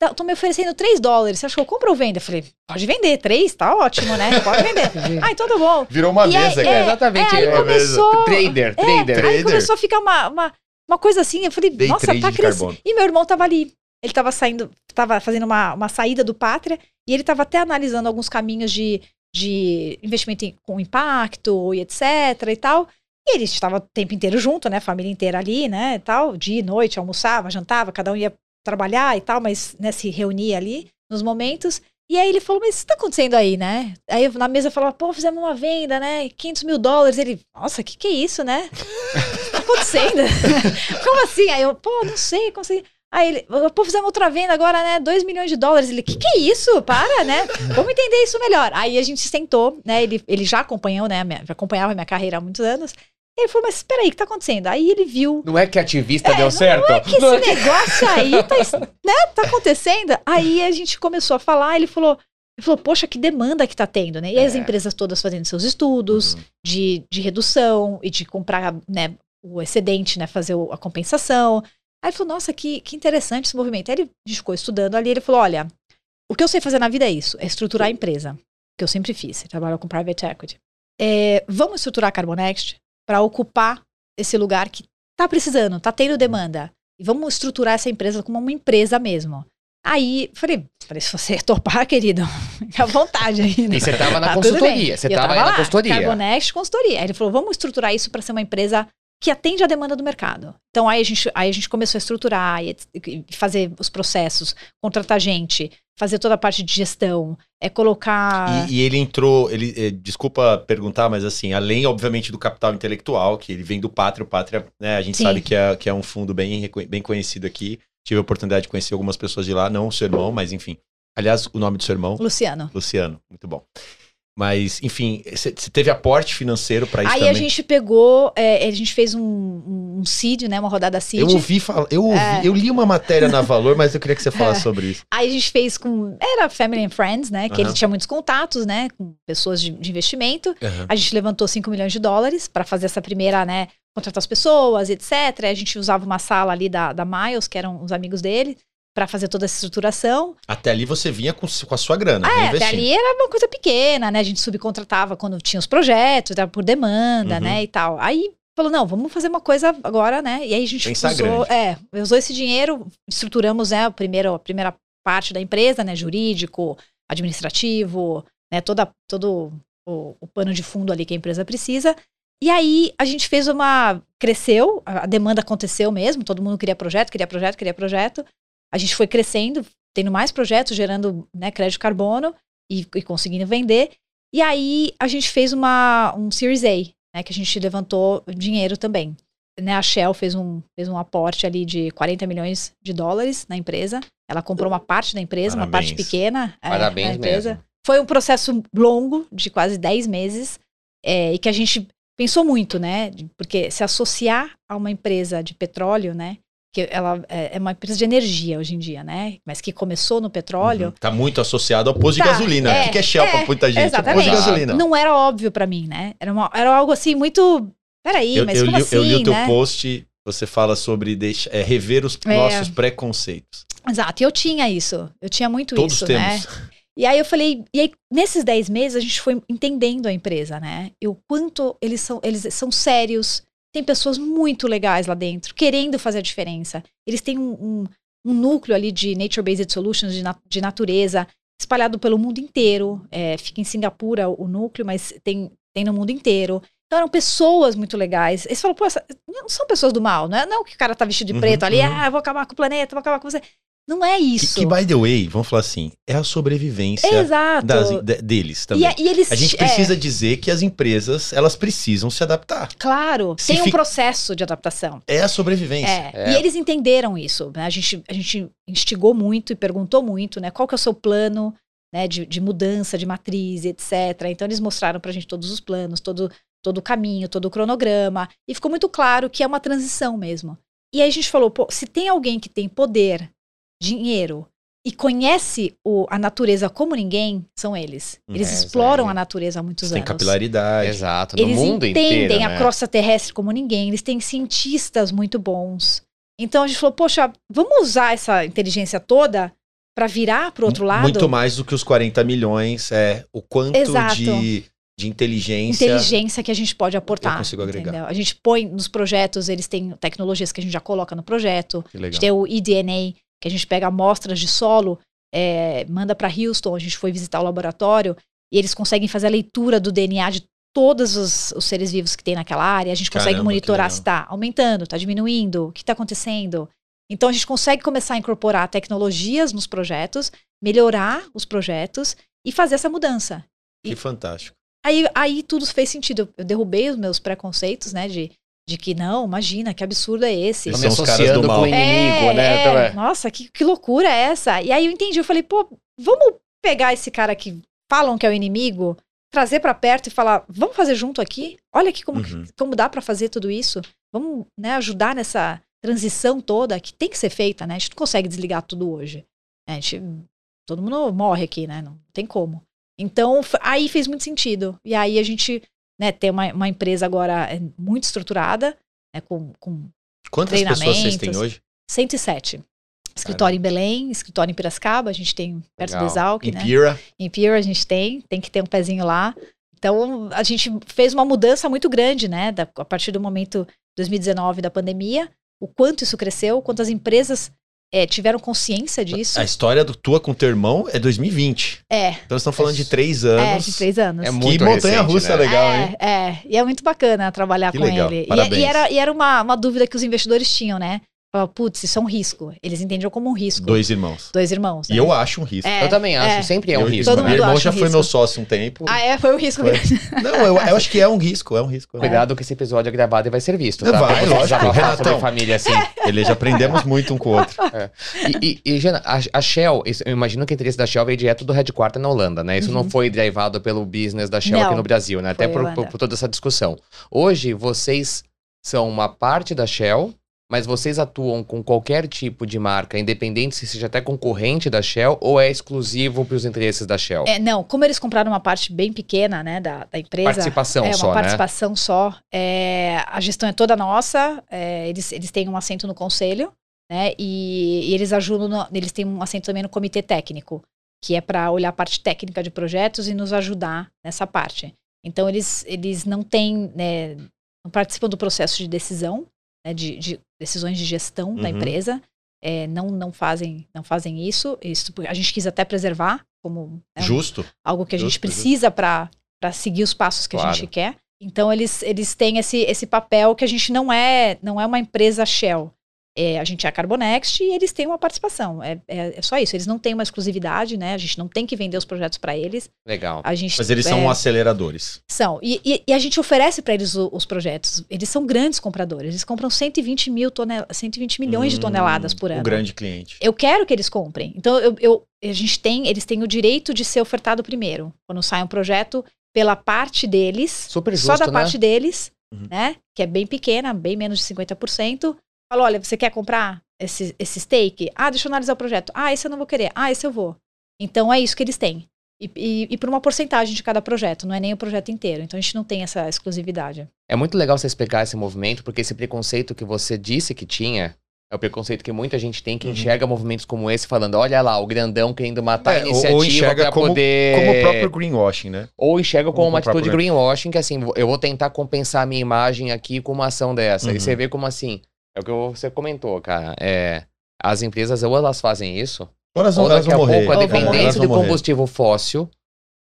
Tá, Tô me oferecendo 3 dólares, você acha que eu compro ou vendo? Eu falei, pode vender, 3, tá ótimo, né? Pode vender. ah, então tá bom. Virou uma E aí, mesa, é, cara. exatamente. É, aí É, começou... Trader, trader. Aí Trader. começou a ficar uma, uma, uma coisa assim, eu falei, Day nossa, tá crescendo. E meu irmão tava ali. Ele tava saindo, tava fazendo uma, uma saída do Pátria, e ele tava até analisando alguns caminhos de, de investimento em- com impacto e etc e tal. E ele estava o tempo inteiro junto, né? Família inteira ali, né? Tal, dia e noite, almoçava, jantava, cada um ia trabalhar e tal, mas né, se reunia ali nos momentos. E aí ele falou, mas o que tá acontecendo aí, né? Aí na mesa eu falava, pô, fizemos uma venda, né? 500 mil dólares. Ele, nossa, que que é isso, né? O que tá acontecendo? Como assim? Aí eu, pô, não sei, assim? Aí ele, pô, fizemos outra venda agora, né? 2 milhões de dólares. Ele, que que é isso? Para, né? Vamos entender isso melhor. Aí a gente se sentou, né? Ele, ele já acompanhou, né? minha- já acompanhava a minha carreira há muitos anos. Ele falou, mas espera aí, o que tá acontecendo? Aí ele viu Não é que ativista É, deu não certo? que esse negócio aí tá, né, tá acontecendo. Aí a gente começou a falar, ele falou, ele falou, poxa, que demanda que tá tendo, né? E as É. empresas todas fazendo seus estudos Uhum. de, de redução e de comprar, né, o excedente, né, fazer a compensação. Aí ele falou, nossa, que, que interessante esse movimento. Aí ele, ficou estudando ali, ele falou, olha, o que eu sei fazer na vida é isso, é estruturar a empresa, que eu sempre fiz, eu trabalho com private equity. É, vamos estruturar a Carbonext para ocupar esse lugar que tá precisando, tá tendo demanda. E vamos estruturar essa empresa como uma empresa mesmo. Aí, falei, falei, se você topar, querido, fica à vontade aí, né? E você tava na Tá consultoria. Você E eu tava aí na consultoria. Carbonext, consultoria. Aí ele falou, vamos estruturar isso para ser uma empresa que atende à demanda do mercado. Então aí a gente, aí a gente começou a estruturar fazer os processos, contratar gente, fazer toda a parte de gestão, é colocar. E, e ele entrou, ele, eh, desculpa perguntar, mas assim, além, obviamente, do capital intelectual, que ele vem do Pátria, o Pátria, né, a gente Sim. sabe que é, que é um fundo bem, bem conhecido aqui. Tive a oportunidade de conhecer algumas pessoas de lá, não o seu irmão, mas enfim. Aliás, o nome do seu irmão, Luciano. Luciano, muito bom. Mas, enfim, você teve aporte financeiro para isso Aí também? a gente pegou, é, a gente fez um, um, seed, né? Uma rodada seed. Eu ouvi falar, eu, ouvi, É. eu li uma matéria na Valor, mas eu queria que você falasse sobre isso. Aí a gente fez com. Era Family and Friends, né? Que Aham. ele tinha muitos contatos, né? Com pessoas de, de investimento. Aham. A gente levantou 5 milhões de dólares para fazer essa primeira, né? Contratar as pessoas, etc. A gente usava uma sala ali da, da Miles, que eram os amigos dele, para fazer toda essa estruturação. Até ali você vinha com, com a sua grana, É, até ali era uma coisa pequena, né? A gente subcontratava quando tinha os projetos, era por demanda, Uhum. né? E tal. Aí falou, não, vamos fazer uma coisa agora, né? E aí a gente Pensar usou, grande. é, usou esse dinheiro, estruturamos, né, o primeiro, a primeira parte da empresa, né? Jurídico, administrativo, né? Toda, todo o, o pano de fundo ali que a empresa precisa. E aí a gente fez uma. cresceu, a demanda aconteceu mesmo, todo mundo queria projeto, queria projeto, queria projeto. A gente foi crescendo, tendo mais projetos, gerando né, crédito carbono e, e conseguindo vender. E aí a gente fez uma, um Series A, né, que a gente levantou dinheiro também. Né, a Shell fez um, fez um aporte ali de 40 milhões de dólares na empresa. Ela comprou uma parte da empresa, uma parte Parabéns. pequena é, Parabéns da empresa. mesmo. Foi um processo longo, de quase 10 meses, é, e que a gente pensou muito, né? Porque se associar a uma empresa de petróleo, né? Que ela é é uma empresa de energia hoje em dia, né? Mas que começou no petróleo. Uhum. Tá muito associado ao posto Tá, de gasolina. é, o que que é Shell é, pra muita gente? É posto Exatamente. de gasolina. Não era óbvio pra mim, né? Era, uma- era algo assim muito. Peraí, eu, mas eu como li, assim, eu li o teu né? post, você fala sobre deixa- é, rever os É. nossos preconceitos. Exato, e eu tinha isso. Eu tinha muito Todos isso, temos. né? E aí eu falei, e aí nesses 10 meses a gente foi entendendo a empresa, né? E o quanto eles são, eles são sérios, tem pessoas muito legais lá dentro, querendo fazer a diferença. Eles têm um, um, um núcleo ali de Nature-Based Solutions, de, na- de natureza, espalhado pelo mundo inteiro. É, fica em Singapura o núcleo, mas tem, tem no mundo inteiro. Então eram pessoas muito legais. Eles falam, pô, essa- não são pessoas do mal, não é, não que o cara tá vestido de Uhum, preto ali, uhum. ah, eu vou acabar com o planeta, vou acabar com você. Não é Que, isso. que, by the way, vamos falar assim, é a sobrevivência Exato. das- de- deles e, também. a- e eles, A gente é, precisa dizer que as empresas, elas precisam se adaptar. claro, Se tem um fica- processo de adaptação. É a sobrevivência. É, É. E eles entenderam isso. né? A, gente, a gente instigou muito e perguntou muito, né? Qual que é o seu plano né, de, de mudança de matriz, etc. Então eles mostraram pra gente todos os planos, todo, todo o caminho, todo o cronograma. E ficou muito claro que é uma transição mesmo. E aí a gente falou, pô, se tem alguém que tem poder, dinheiro e conhece o, a natureza como ninguém, são eles. Eles É, exploram Zé. a natureza há muitos Tem anos. capilaridade. Exato, no Eles mundo entendem inteiro, a né? crosta terrestre como ninguém, eles têm cientistas muito bons. Então a gente falou, poxa, vamos usar essa inteligência toda para virar pro outro lado? Muito mais do que os 40 milhões, é o quanto Exato. de, de inteligência. inteligência que a gente pode aportar. Eu consigo agregar. entendeu? A gente põe nos projetos, eles têm tecnologias que a gente já coloca no projeto. Que A legal. gente tem o eDNA, que a gente pega amostras de solo, é, manda para Houston, a gente foi visitar o laboratório, e eles conseguem fazer a leitura do DNA de todos os, os seres vivos que tem naquela área. A gente consegue Caramba, que monitorar se está aumentando, está diminuindo, o que está acontecendo. Então a gente consegue começar a incorporar tecnologias nos projetos, melhorar os projetos e fazer essa mudança. Que fantástico. Aí, aí tudo fez sentido. Eu derrubei os meus preconceitos, né? De, de que não, imagina, que absurdo é esse? Eles são os caras do associando mal. com o inimigo, É, né? é. Então, é. Nossa, que, que loucura é essa? E aí eu entendi, eu falei, pô, vamos pegar esse cara que falam que é o inimigo, trazer pra perto e falar, vamos fazer junto aqui? Olha aqui como, Uhum. como dá pra fazer tudo isso. Vamos né, ajudar nessa transição toda que tem que ser feita, né? A gente não consegue desligar tudo hoje. A gente, todo mundo morre aqui, né? Não tem como. Então, aí fez muito sentido. E aí a gente né, tem uma, uma empresa agora é, muito estruturada, né, com, com Quantas pessoas vocês têm hoje? 107. Escritório em Belém, escritório em Piracicaba, a gente tem perto Legal. do Exalc, Em né? Pira? Em Pier a gente tem, tem que ter um pezinho lá. Então, a gente fez uma mudança muito grande, né? da- a partir do momento 2019 da pandemia, o quanto isso cresceu, quantas empresas é, tiveram consciência disso. A história do tua com teu irmão é 2020. É, Então nós estamos falando de três é, anos. de três anos. É que muito montanha recente, russa né? legal, é, hein? é, e é muito bacana trabalhar Que com legal, ele. E- parabéns. E, era, e era uma, uma dúvida que os investidores tinham, né? Falava, putz, isso é um risco. Eles entendiam como um risco. Dois irmãos. Dois irmãos. E né? eu acho um risco. É, Eu também acho, é. sempre é um risco. Todo né? Meu irmão acha já um foi risco. meu sócio um tempo. Ah, é? Foi um risco Foi. mesmo. Não, eu, eu acho que é um risco, é um risco. é. Cuidado que esse episódio é gravado e vai ser visto, Vai, tá? Vocês lógico. já falar sobre família assim. Ele já aprendemos muito um com o outro. E, e, e, Jana, a, a Shell, eu imagino que o interesse da Shell veio direto do headquarter na Holanda, né? Isso não foi derivado pelo business da Shell Uhum. Não. aqui no Brasil, né? Até por, por- por toda essa discussão. Hoje, vocês são uma parte da Shell, mas vocês atuam com qualquer tipo de marca, independente se seja até concorrente da Shell ou é exclusivo para os interesses da Shell? É, não, como eles compraram uma parte bem pequena, né, da, da empresa. Participação é, uma só, né? participação só. É, a gestão é toda nossa. é, eles, eles têm um assento no conselho, né? E, e eles ajudam. no- eles têm um assento também no comitê técnico, que é para olhar a parte técnica de projetos e nos ajudar nessa parte. Então eles, eles não têm, né, não participam do processo de decisão, né, de, de decisões de gestão da Uhum. empresa. é, não, não fazem não fazem isso. isso a gente quis até preservar como né, um- Justo. algo que a gente Justo, precisa para seguir os passos que a Claro. gente quer. Então eles, eles têm esse, esse papel que a gente não é não é uma empresa Shell. É, a gente é a Carbonext e eles têm uma participação. É, é, é só isso. Eles não têm uma exclusividade, né? A gente não tem que vender os projetos para eles. Legal. A gente Mas eles é, são aceleradores. são. E, e- e a gente oferece para eles o- os projetos. Eles são grandes compradores. Eles compram 120 mil tonel 120 milhões de Hum, toneladas por ano. O grande cliente. Eu quero que eles comprem. Então, eu, eu- a gente tem, eles têm o direito de ser ofertado primeiro. Quando sai um projeto, pela parte deles, Super só justo, da né? parte deles, Uhum. né? Que é bem pequena, bem menos de 50%. Fala, olha, você quer comprar esse, esse stake? Ah, deixa eu analisar o projeto. Ah, esse eu não vou querer. Ah, esse eu vou. Então, é isso que eles têm. E, e, e por uma porcentagem de cada projeto, não é nem o projeto inteiro. Então, a gente não tem essa exclusividade. É muito legal você explicar esse movimento, porque esse preconceito que você disse que tinha é o preconceito que muita gente tem que Uhum. enxerga movimentos como esse, falando: olha lá, o grandão querendo matar É, a iniciativa ou enxerga pra como- poder. Como o próprio greenwashing, né? Ou enxerga como como uma atitude greenwashing, que assim, eu vou tentar compensar a minha imagem aqui com uma ação dessa. Uhum. E você vê como assim, é o que você comentou, cara. É, as empresas ou elas fazem isso, elas ou vão, elas daqui a vão morrer. pouco a vão dependência do vão combustível fóssil.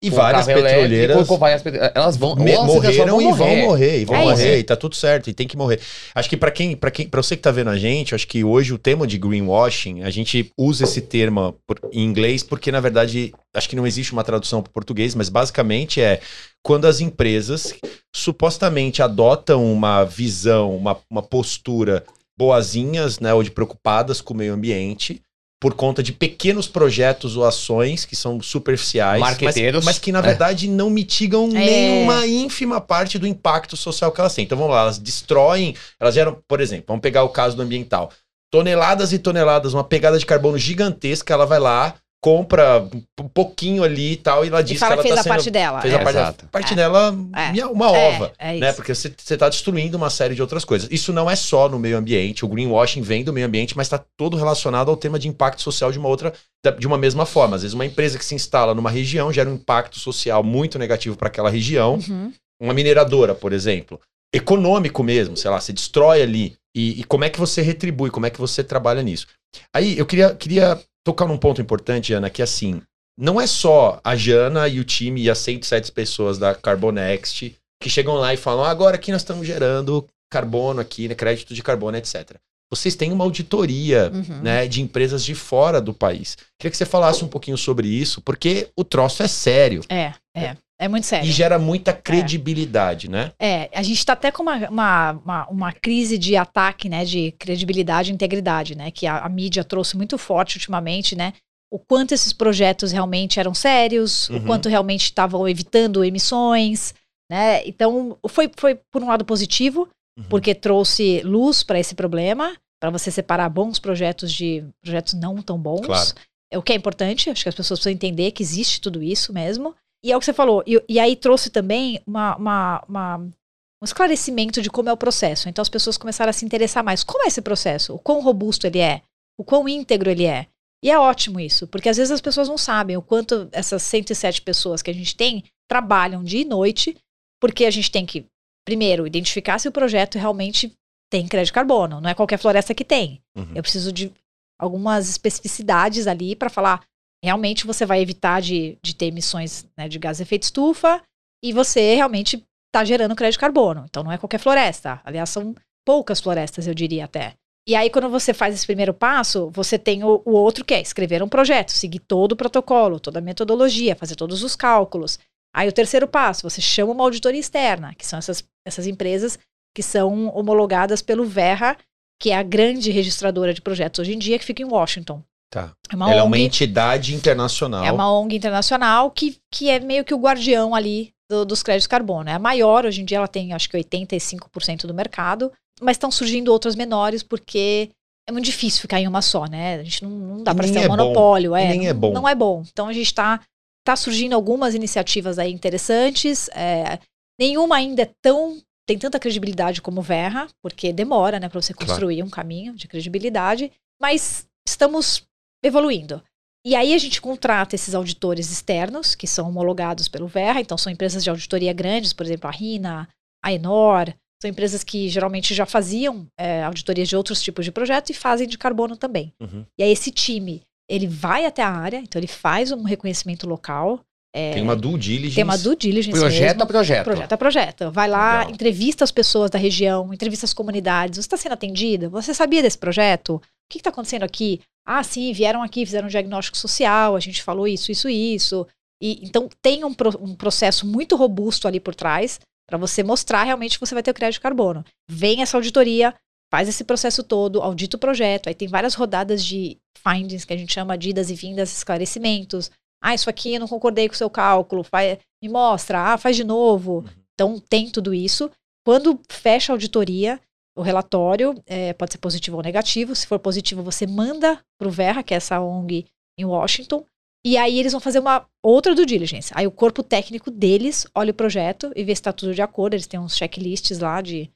E várias petroleiras várias elas vão, me- elas morreram e vão morrer. e vão É morrer, isso. e tá tudo certo, e tem que morrer. Acho que pra quem, para quem, para você que tá vendo a gente, acho que hoje o tema de greenwashing, a gente usa esse termo por- em inglês porque na verdade acho que não existe uma tradução para português, mas basicamente é quando as empresas supostamente adotam uma visão, uma, uma postura boazinhas, né, ou de preocupadas com o meio ambiente, por conta de pequenos projetos ou ações que são superficiais, mas, mas que na É. verdade não mitigam É. nenhuma ínfima parte do impacto social que elas têm. Então vamos lá, elas destroem, elas geram, por exemplo, vamos pegar o caso do ambiental. Toneladas e toneladas, uma pegada de carbono gigantesca, ela vai lá, compra um pouquinho ali e tal, e ela E diz que fala ela que fez tá a sendo parte dela. fez é. a parte, Exato. a parte É. dela É. uma É, ova. é né? isso. Porque você está destruindo uma série de outras coisas. Isso não é só no meio ambiente. O greenwashing vem do meio ambiente, mas está todo relacionado ao tema de impacto social de uma outra, de uma mesma forma. Às vezes, uma empresa que se instala numa região gera um impacto social muito negativo para aquela região. Uhum. Uma mineradora, por exemplo, econômico mesmo, sei lá, você destrói ali. E, e como é que você retribui? Como é que você trabalha nisso? Aí eu queria, queria tocar num ponto importante, Ana, que é assim, não é só a Jana e o time e as 107 pessoas da Carbonext que chegam lá e falam, "Ah, agora aqui nós estamos gerando carbono aqui, né, crédito de carbono, etc. Vocês têm uma auditoria Uhum. né, de empresas de fora do país. Queria que você falasse um pouquinho sobre isso, porque o troço é sério É, é. É muito sério. e gera muita credibilidade, né? É, a gente está até com uma, uma, uma, uma crise de ataque, né, de credibilidade e integridade, né, que a, a mídia trouxe muito forte ultimamente, né, o quanto esses projetos realmente eram sérios, Uhum. o quanto realmente estavam evitando emissões, né, então foi, foi por um lado positivo, Uhum. porque trouxe luz para esse problema, para você separar bons projetos de projetos não tão bons. Claro. É o que é importante, acho que as pessoas precisam entender que existe tudo isso mesmo. E é o que você falou. E, e aí trouxe também uma, uma- uma- um esclarecimento de como é o processo. Então as pessoas começaram a se interessar mais. Como é esse processo? O quão robusto ele é? O quão íntegro ele é? E é ótimo isso, porque às vezes as pessoas não sabem o quanto essas 107 pessoas que a gente tem trabalham dia e noite, porque a gente tem que, primeiro, identificar se o projeto realmente tem crédito de carbono. Não é qualquer floresta que tem. Uhum. Eu preciso de algumas especificidades ali para falar realmente você vai evitar de, de ter emissões né, de gás de efeito estufa e você realmente está gerando crédito de carbono. Então não é qualquer floresta. Aliás, são poucas florestas, eu diria até. E aí, quando você faz esse primeiro passo, você tem o, o outro que é escrever um projeto, seguir todo o protocolo, toda a metodologia, fazer todos os cálculos. Aí o terceiro passo, você chama uma auditoria externa, que são essas, essas empresas que são homologadas pelo Verra, que é a grande registradora de projetos hoje em dia, que fica em Washington. Tá. É Ela ONG, é uma entidade internacional. É uma ONG internacional que, que é meio que o guardião ali do, dos créditos carbono. É a maior, hoje em dia ela tem acho que 85% do mercado, mas estão surgindo outras menores porque é muito difícil ficar em uma só, né? A gente não, não dá para ser um é monopólio. Bom. É, nem não, é bom. Não é bom. Então a gente está tá surgindo algumas iniciativas aí interessantes. É, nenhuma ainda é tão tem tanta credibilidade como Verra, porque demora, né, para você construir claro. um caminho de credibilidade, mas estamos evoluindo. E aí a gente contrata esses auditores externos, que são homologados pelo Verra, então são empresas de auditoria grandes, por exemplo, a RINA, a Enor, são empresas que geralmente já faziam é, auditorias de outros tipos de projetos e fazem de carbono também. Uhum. E aí esse time, ele vai até a área, então ele faz um reconhecimento local, é, tem uma due diligence. Tem uma due diligence Projeto mesmo. a projeto. Projeto a projeto. Vai lá, Legal. entrevista as pessoas da região, entrevista as comunidades. Você está sendo atendida? Você sabia desse projeto? O que está acontecendo aqui? Ah, sim, vieram aqui, fizeram um diagnóstico social, a gente falou isso, isso, isso. E, então tem um, pro, um processo muito robusto ali por trás para você mostrar realmente que você vai ter o crédito de carbono. Vem essa auditoria, faz esse processo todo, audita o projeto, aí tem várias rodadas de findings que a gente chama de idas e vindas, esclarecimentos, ah, isso aqui eu não concordei com o seu cálculo, faz, me mostra, ah, faz de novo. Uhum. Então tem tudo isso. Quando fecha a auditoria, o relatório é, pode ser positivo ou negativo. Se for positivo, você manda para o Verra, que é essa ONG em Washington, e aí eles vão fazer uma outra do diligence. Aí o corpo técnico deles olha o projeto e vê se está tudo de acordo. Eles têm uns checklists lá de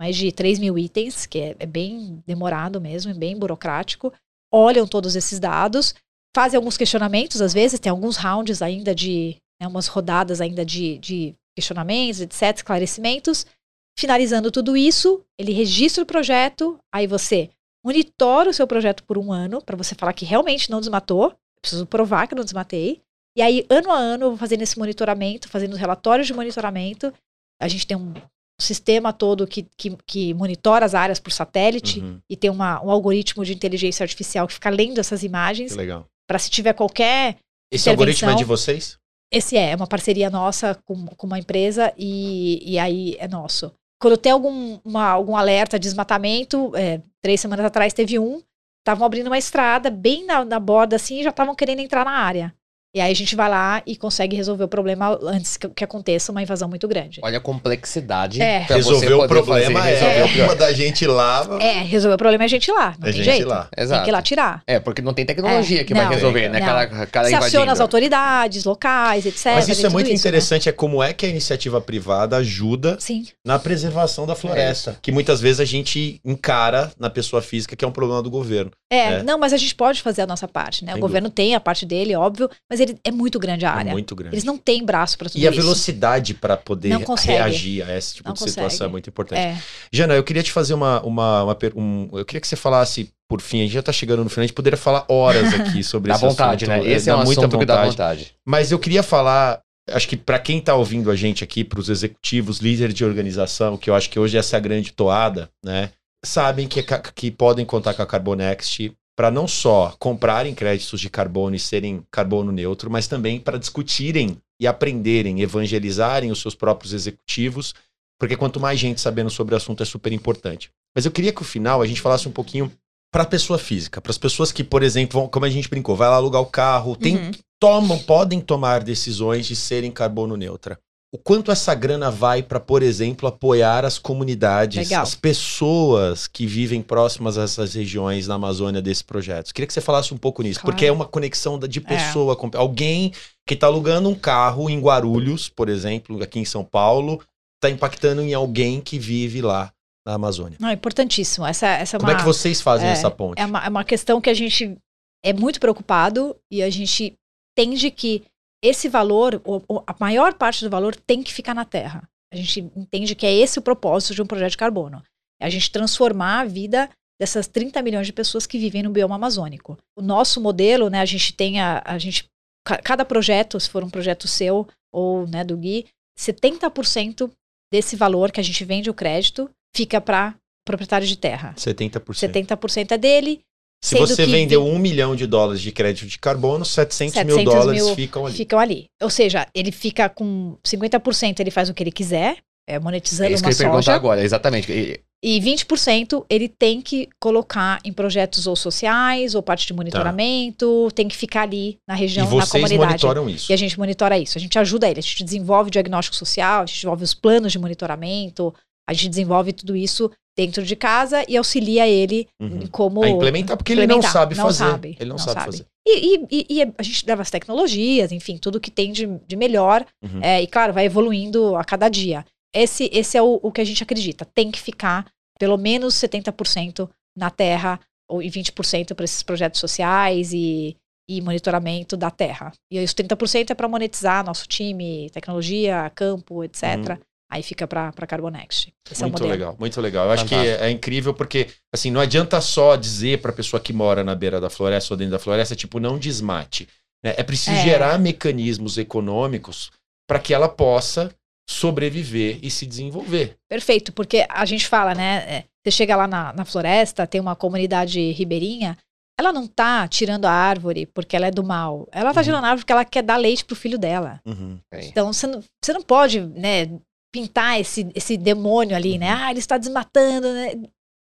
mais de 3 mil itens, que é, é bem demorado mesmo, é bem burocrático. Olham todos esses dados fazem alguns questionamentos, às vezes, tem alguns rounds ainda de, né, umas rodadas ainda de, de questionamentos, etc., esclarecimentos. Finalizando tudo isso, ele registra o projeto, aí você monitora o seu projeto por um ano, para você falar que realmente não desmatou, preciso provar que não desmatei. E aí, ano a ano, eu vou fazendo esse monitoramento, fazendo os relatórios de monitoramento. A gente tem um sistema todo que, que, que monitora as áreas por satélite uhum. e tem uma, um algoritmo de inteligência artificial que fica lendo essas imagens. Que legal para se tiver qualquer. Esse algoritmo é de vocês? Esse é, é uma parceria nossa com, com uma empresa e, e aí é nosso. Quando tem algum, uma, algum alerta de desmatamento, é, três semanas atrás teve um, estavam abrindo uma estrada bem na, na borda assim e já estavam querendo entrar na área. E aí a gente vai lá e consegue resolver o problema antes que, que aconteça uma invasão muito grande. Olha a complexidade. É. Resolver o problema fazer, é resolver é. uma da gente lá. É, resolver o problema é a gente lá. Não a tem gente jeito. Lá. Exato. Tem que ir lá tirar. É, porque não tem tecnologia é. que não, vai resolver, né? Cada, cada Se aciona as autoridades locais, etc. Mas isso é muito isso, né? interessante, né? é como é que a iniciativa privada ajuda Sim. na preservação da floresta. É que muitas vezes a gente encara na pessoa física que é um problema do governo. É, não, mas a gente pode fazer a nossa parte, né? Sem o governo dúvida. tem a parte dele, óbvio, mas ele é muito grande a é área. É muito grande. Eles não têm braço para tudo isso. E a velocidade para poder reagir a esse tipo não de consegue. situação é muito importante. É. Jana, eu queria te fazer uma, uma, uma um, eu queria que você falasse por fim, a gente já tá chegando no final, a gente poderia falar horas aqui sobre dá esse vontade, assunto. né? Esse é um muita assunto vontade. que dá vontade. Mas eu queria falar acho que para quem está ouvindo a gente aqui, para os executivos, líderes de organização, que eu acho que hoje essa é a grande toada, né? Sabem que, que podem contar com a Carbonext para não só comprarem créditos de carbono e serem carbono neutro, mas também para discutirem e aprenderem, evangelizarem os seus próprios executivos, porque quanto mais gente sabendo sobre o assunto é super importante. Mas eu queria que no final a gente falasse um pouquinho para a pessoa física, para as pessoas que, por exemplo, vão, como a gente brincou, vai lá alugar o carro, tem, uhum. tomam, podem tomar decisões de serem carbono neutra o quanto essa grana vai para, por exemplo, apoiar as comunidades, Legal. as pessoas que vivem próximas a essas regiões na Amazônia desses projetos. Queria que você falasse um pouco nisso, claro. porque é uma conexão de é. pessoa é. com alguém que está alugando um carro em Guarulhos, por exemplo, aqui em São Paulo, está impactando em alguém que vive lá na Amazônia. Não, é importantíssimo. Essa, essa é Como uma, é que vocês fazem é, essa ponte? É uma, é uma questão que a gente é muito preocupado e a gente entende que esse valor, a maior parte do valor tem que ficar na terra. A gente entende que é esse o propósito de um projeto de carbono. É a gente transformar a vida dessas 30 milhões de pessoas que vivem no bioma amazônico. O nosso modelo, né, a gente tem a, a gente cada projeto, se for um projeto seu ou né, do Gui, 70% desse valor que a gente vende o crédito fica para proprietário de terra. 70%. 70% é dele. Se você vendeu um milhão de dólares de crédito de carbono, 700, 700 mil dólares mil ficam ali. Ficam ali. Ou seja, ele fica com 50%, ele faz o que ele quiser, é, monetizando é isso uma que eu ia perguntar agora, exatamente. E 20% ele tem que colocar em projetos ou sociais, ou parte de monitoramento, tá. tem que ficar ali na região, e na comunidade. monitoram isso. E a gente monitora isso. A gente ajuda ele, a gente desenvolve o diagnóstico social, a gente desenvolve os planos de monitoramento, a gente desenvolve tudo isso dentro de casa e auxilia ele uhum. como. A implementar, porque implementar. ele não sabe não fazer. Sabe, ele não, não sabe, sabe, fazer. E, e, e, a gente leva as tecnologias, enfim, tudo que tem de, de melhor. Uhum. É, e claro, vai evoluindo a cada dia. Esse, esse é o, o que a gente acredita. Tem que ficar pelo menos 70% na terra ou, e 20% para esses projetos sociais e, e monitoramento da terra. E os 30% é para monetizar nosso time, tecnologia, campo, etc. Uhum. Aí fica para Carbonext. Esse muito é legal, muito legal. Eu acho que é, é, incrível porque, assim, não adianta só dizer para a pessoa que mora na beira da floresta ou dentro da floresta, tipo, não desmate. Né? É preciso é. gerar mecanismos econômicos para que ela possa sobreviver e se desenvolver. Perfeito, porque a gente fala, né? É, você chega lá na, na floresta, tem uma comunidade ribeirinha, ela não tá tirando a árvore porque ela é do mal. Ela tá uhum. tirando a árvore porque ela quer dar leite pro filho dela. Uhum. Então você não, você não pode, né, pintar esse, esse demônio ali, né? Uhum. Ah, ele está desmatando, né?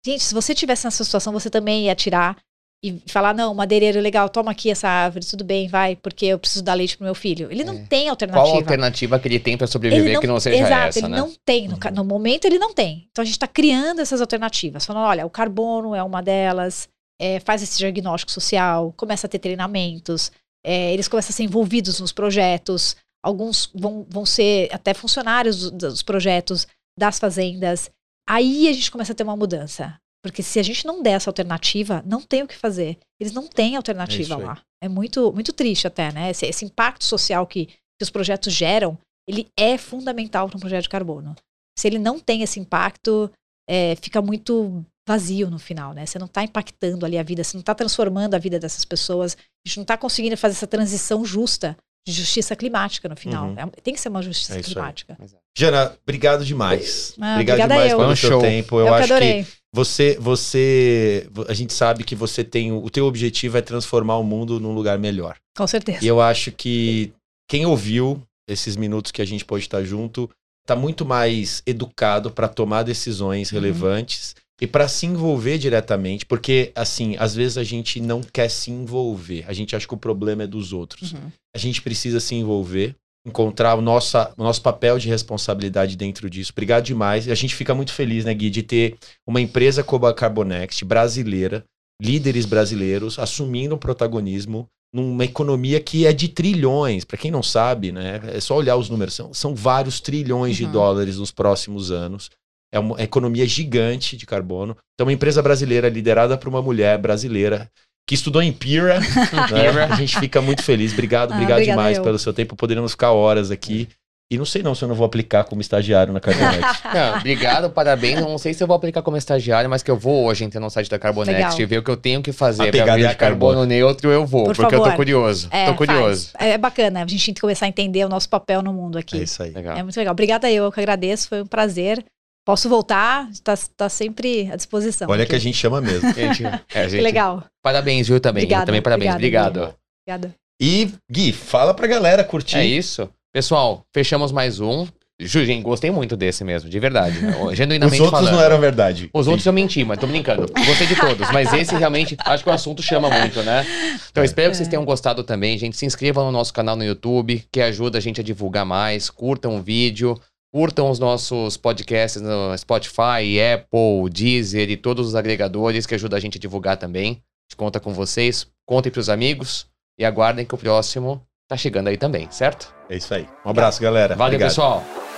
Gente, se você tivesse nessa situação, você também ia tirar e falar, não, madeireiro, legal, toma aqui essa árvore, tudo bem, vai, porque eu preciso dar leite pro meu filho. Ele não é. tem alternativa. Qual alternativa que ele tem para sobreviver não, que não seja exato, essa, ele né? não tem. No, uhum. no, momento, ele não tem. Então, a gente está criando essas alternativas. Falando, olha, o carbono é uma delas, é, faz esse diagnóstico social, começa a ter treinamentos, é, eles começam a ser envolvidos nos projetos, alguns vão, vão ser até funcionários dos projetos, das fazendas. Aí a gente começa a ter uma mudança. Porque se a gente não der essa alternativa, não tem o que fazer. Eles não têm alternativa é lá. É muito, muito triste até, né? Esse, esse impacto social que, que os projetos geram, ele é fundamental para um projeto de carbono. Se ele não tem esse impacto, é, fica muito vazio no final, né? Você não está impactando ali a vida, você não está transformando a vida dessas pessoas, a gente não está conseguindo fazer essa transição justa de justiça climática no final. Uhum. É, tem que ser uma justiça é climática. Aí. Jana, obrigado demais. Ah, obrigado demais eu. pelo seu tempo. Eu, eu acho que, que você, você, a gente sabe que você tem o teu objetivo é transformar o mundo num lugar melhor. Com certeza. E eu acho que quem ouviu esses minutos que a gente pode estar junto está muito mais educado para tomar decisões uhum. relevantes e para se envolver diretamente, porque assim, às vezes a gente não quer se envolver. A gente acha que o problema é dos outros. Uhum. A gente precisa se envolver encontrar o nosso, o nosso papel de responsabilidade dentro disso. Obrigado demais. A gente fica muito feliz, né, Gui, de ter uma empresa como a Carbonext, brasileira, líderes brasileiros, assumindo o protagonismo numa economia que é de trilhões. Para quem não sabe, né, é só olhar os números. São, são vários trilhões uhum. de dólares nos próximos anos. É uma economia gigante de carbono. Então, uma empresa brasileira liderada por uma mulher brasileira que estudou em Pira. né? A gente fica muito feliz. Obrigado, ah, obrigado demais eu. pelo seu tempo. Poderíamos ficar horas aqui. E não sei não se eu não vou aplicar como estagiário na Carbonext. não, obrigado, parabéns. Não sei se eu vou aplicar como estagiário, mas que eu vou hoje entrar no site da Carbonext e ver o que eu tenho que fazer para virar carbono, carbono neutro, eu vou, Por porque favor. eu tô curioso. É, tô curioso. É, é bacana a gente começar a entender o nosso papel no mundo aqui. É isso aí. Legal. É muito legal. Obrigada eu, eu que agradeço, foi um prazer. Posso voltar, está tá sempre à disposição. Olha aqui. que a gente chama mesmo. gente, é, gente, legal. Parabéns, viu, também. Obrigada, também parabéns. Obrigado. Obrigada. E, Gui, fala pra galera curtir. É isso. Pessoal, fechamos mais um. Jujin, gostei muito desse mesmo, de verdade. Genuinamente Os outros falando. não eram verdade. Os outros eu menti, mas tô brincando. Gostei de todos, mas esse realmente, acho que o assunto chama muito, né? Então, espero que vocês tenham gostado também, gente. Se inscrevam no nosso canal no YouTube, que ajuda a gente a divulgar mais. Curtam o vídeo. Curtam os nossos podcasts no Spotify, Apple, Deezer e todos os agregadores que ajudam a gente a divulgar também. A gente conta com vocês. Contem para os amigos e aguardem que o próximo tá chegando aí também, certo? É isso aí. Um abraço, galera. Valeu, Obrigado. pessoal.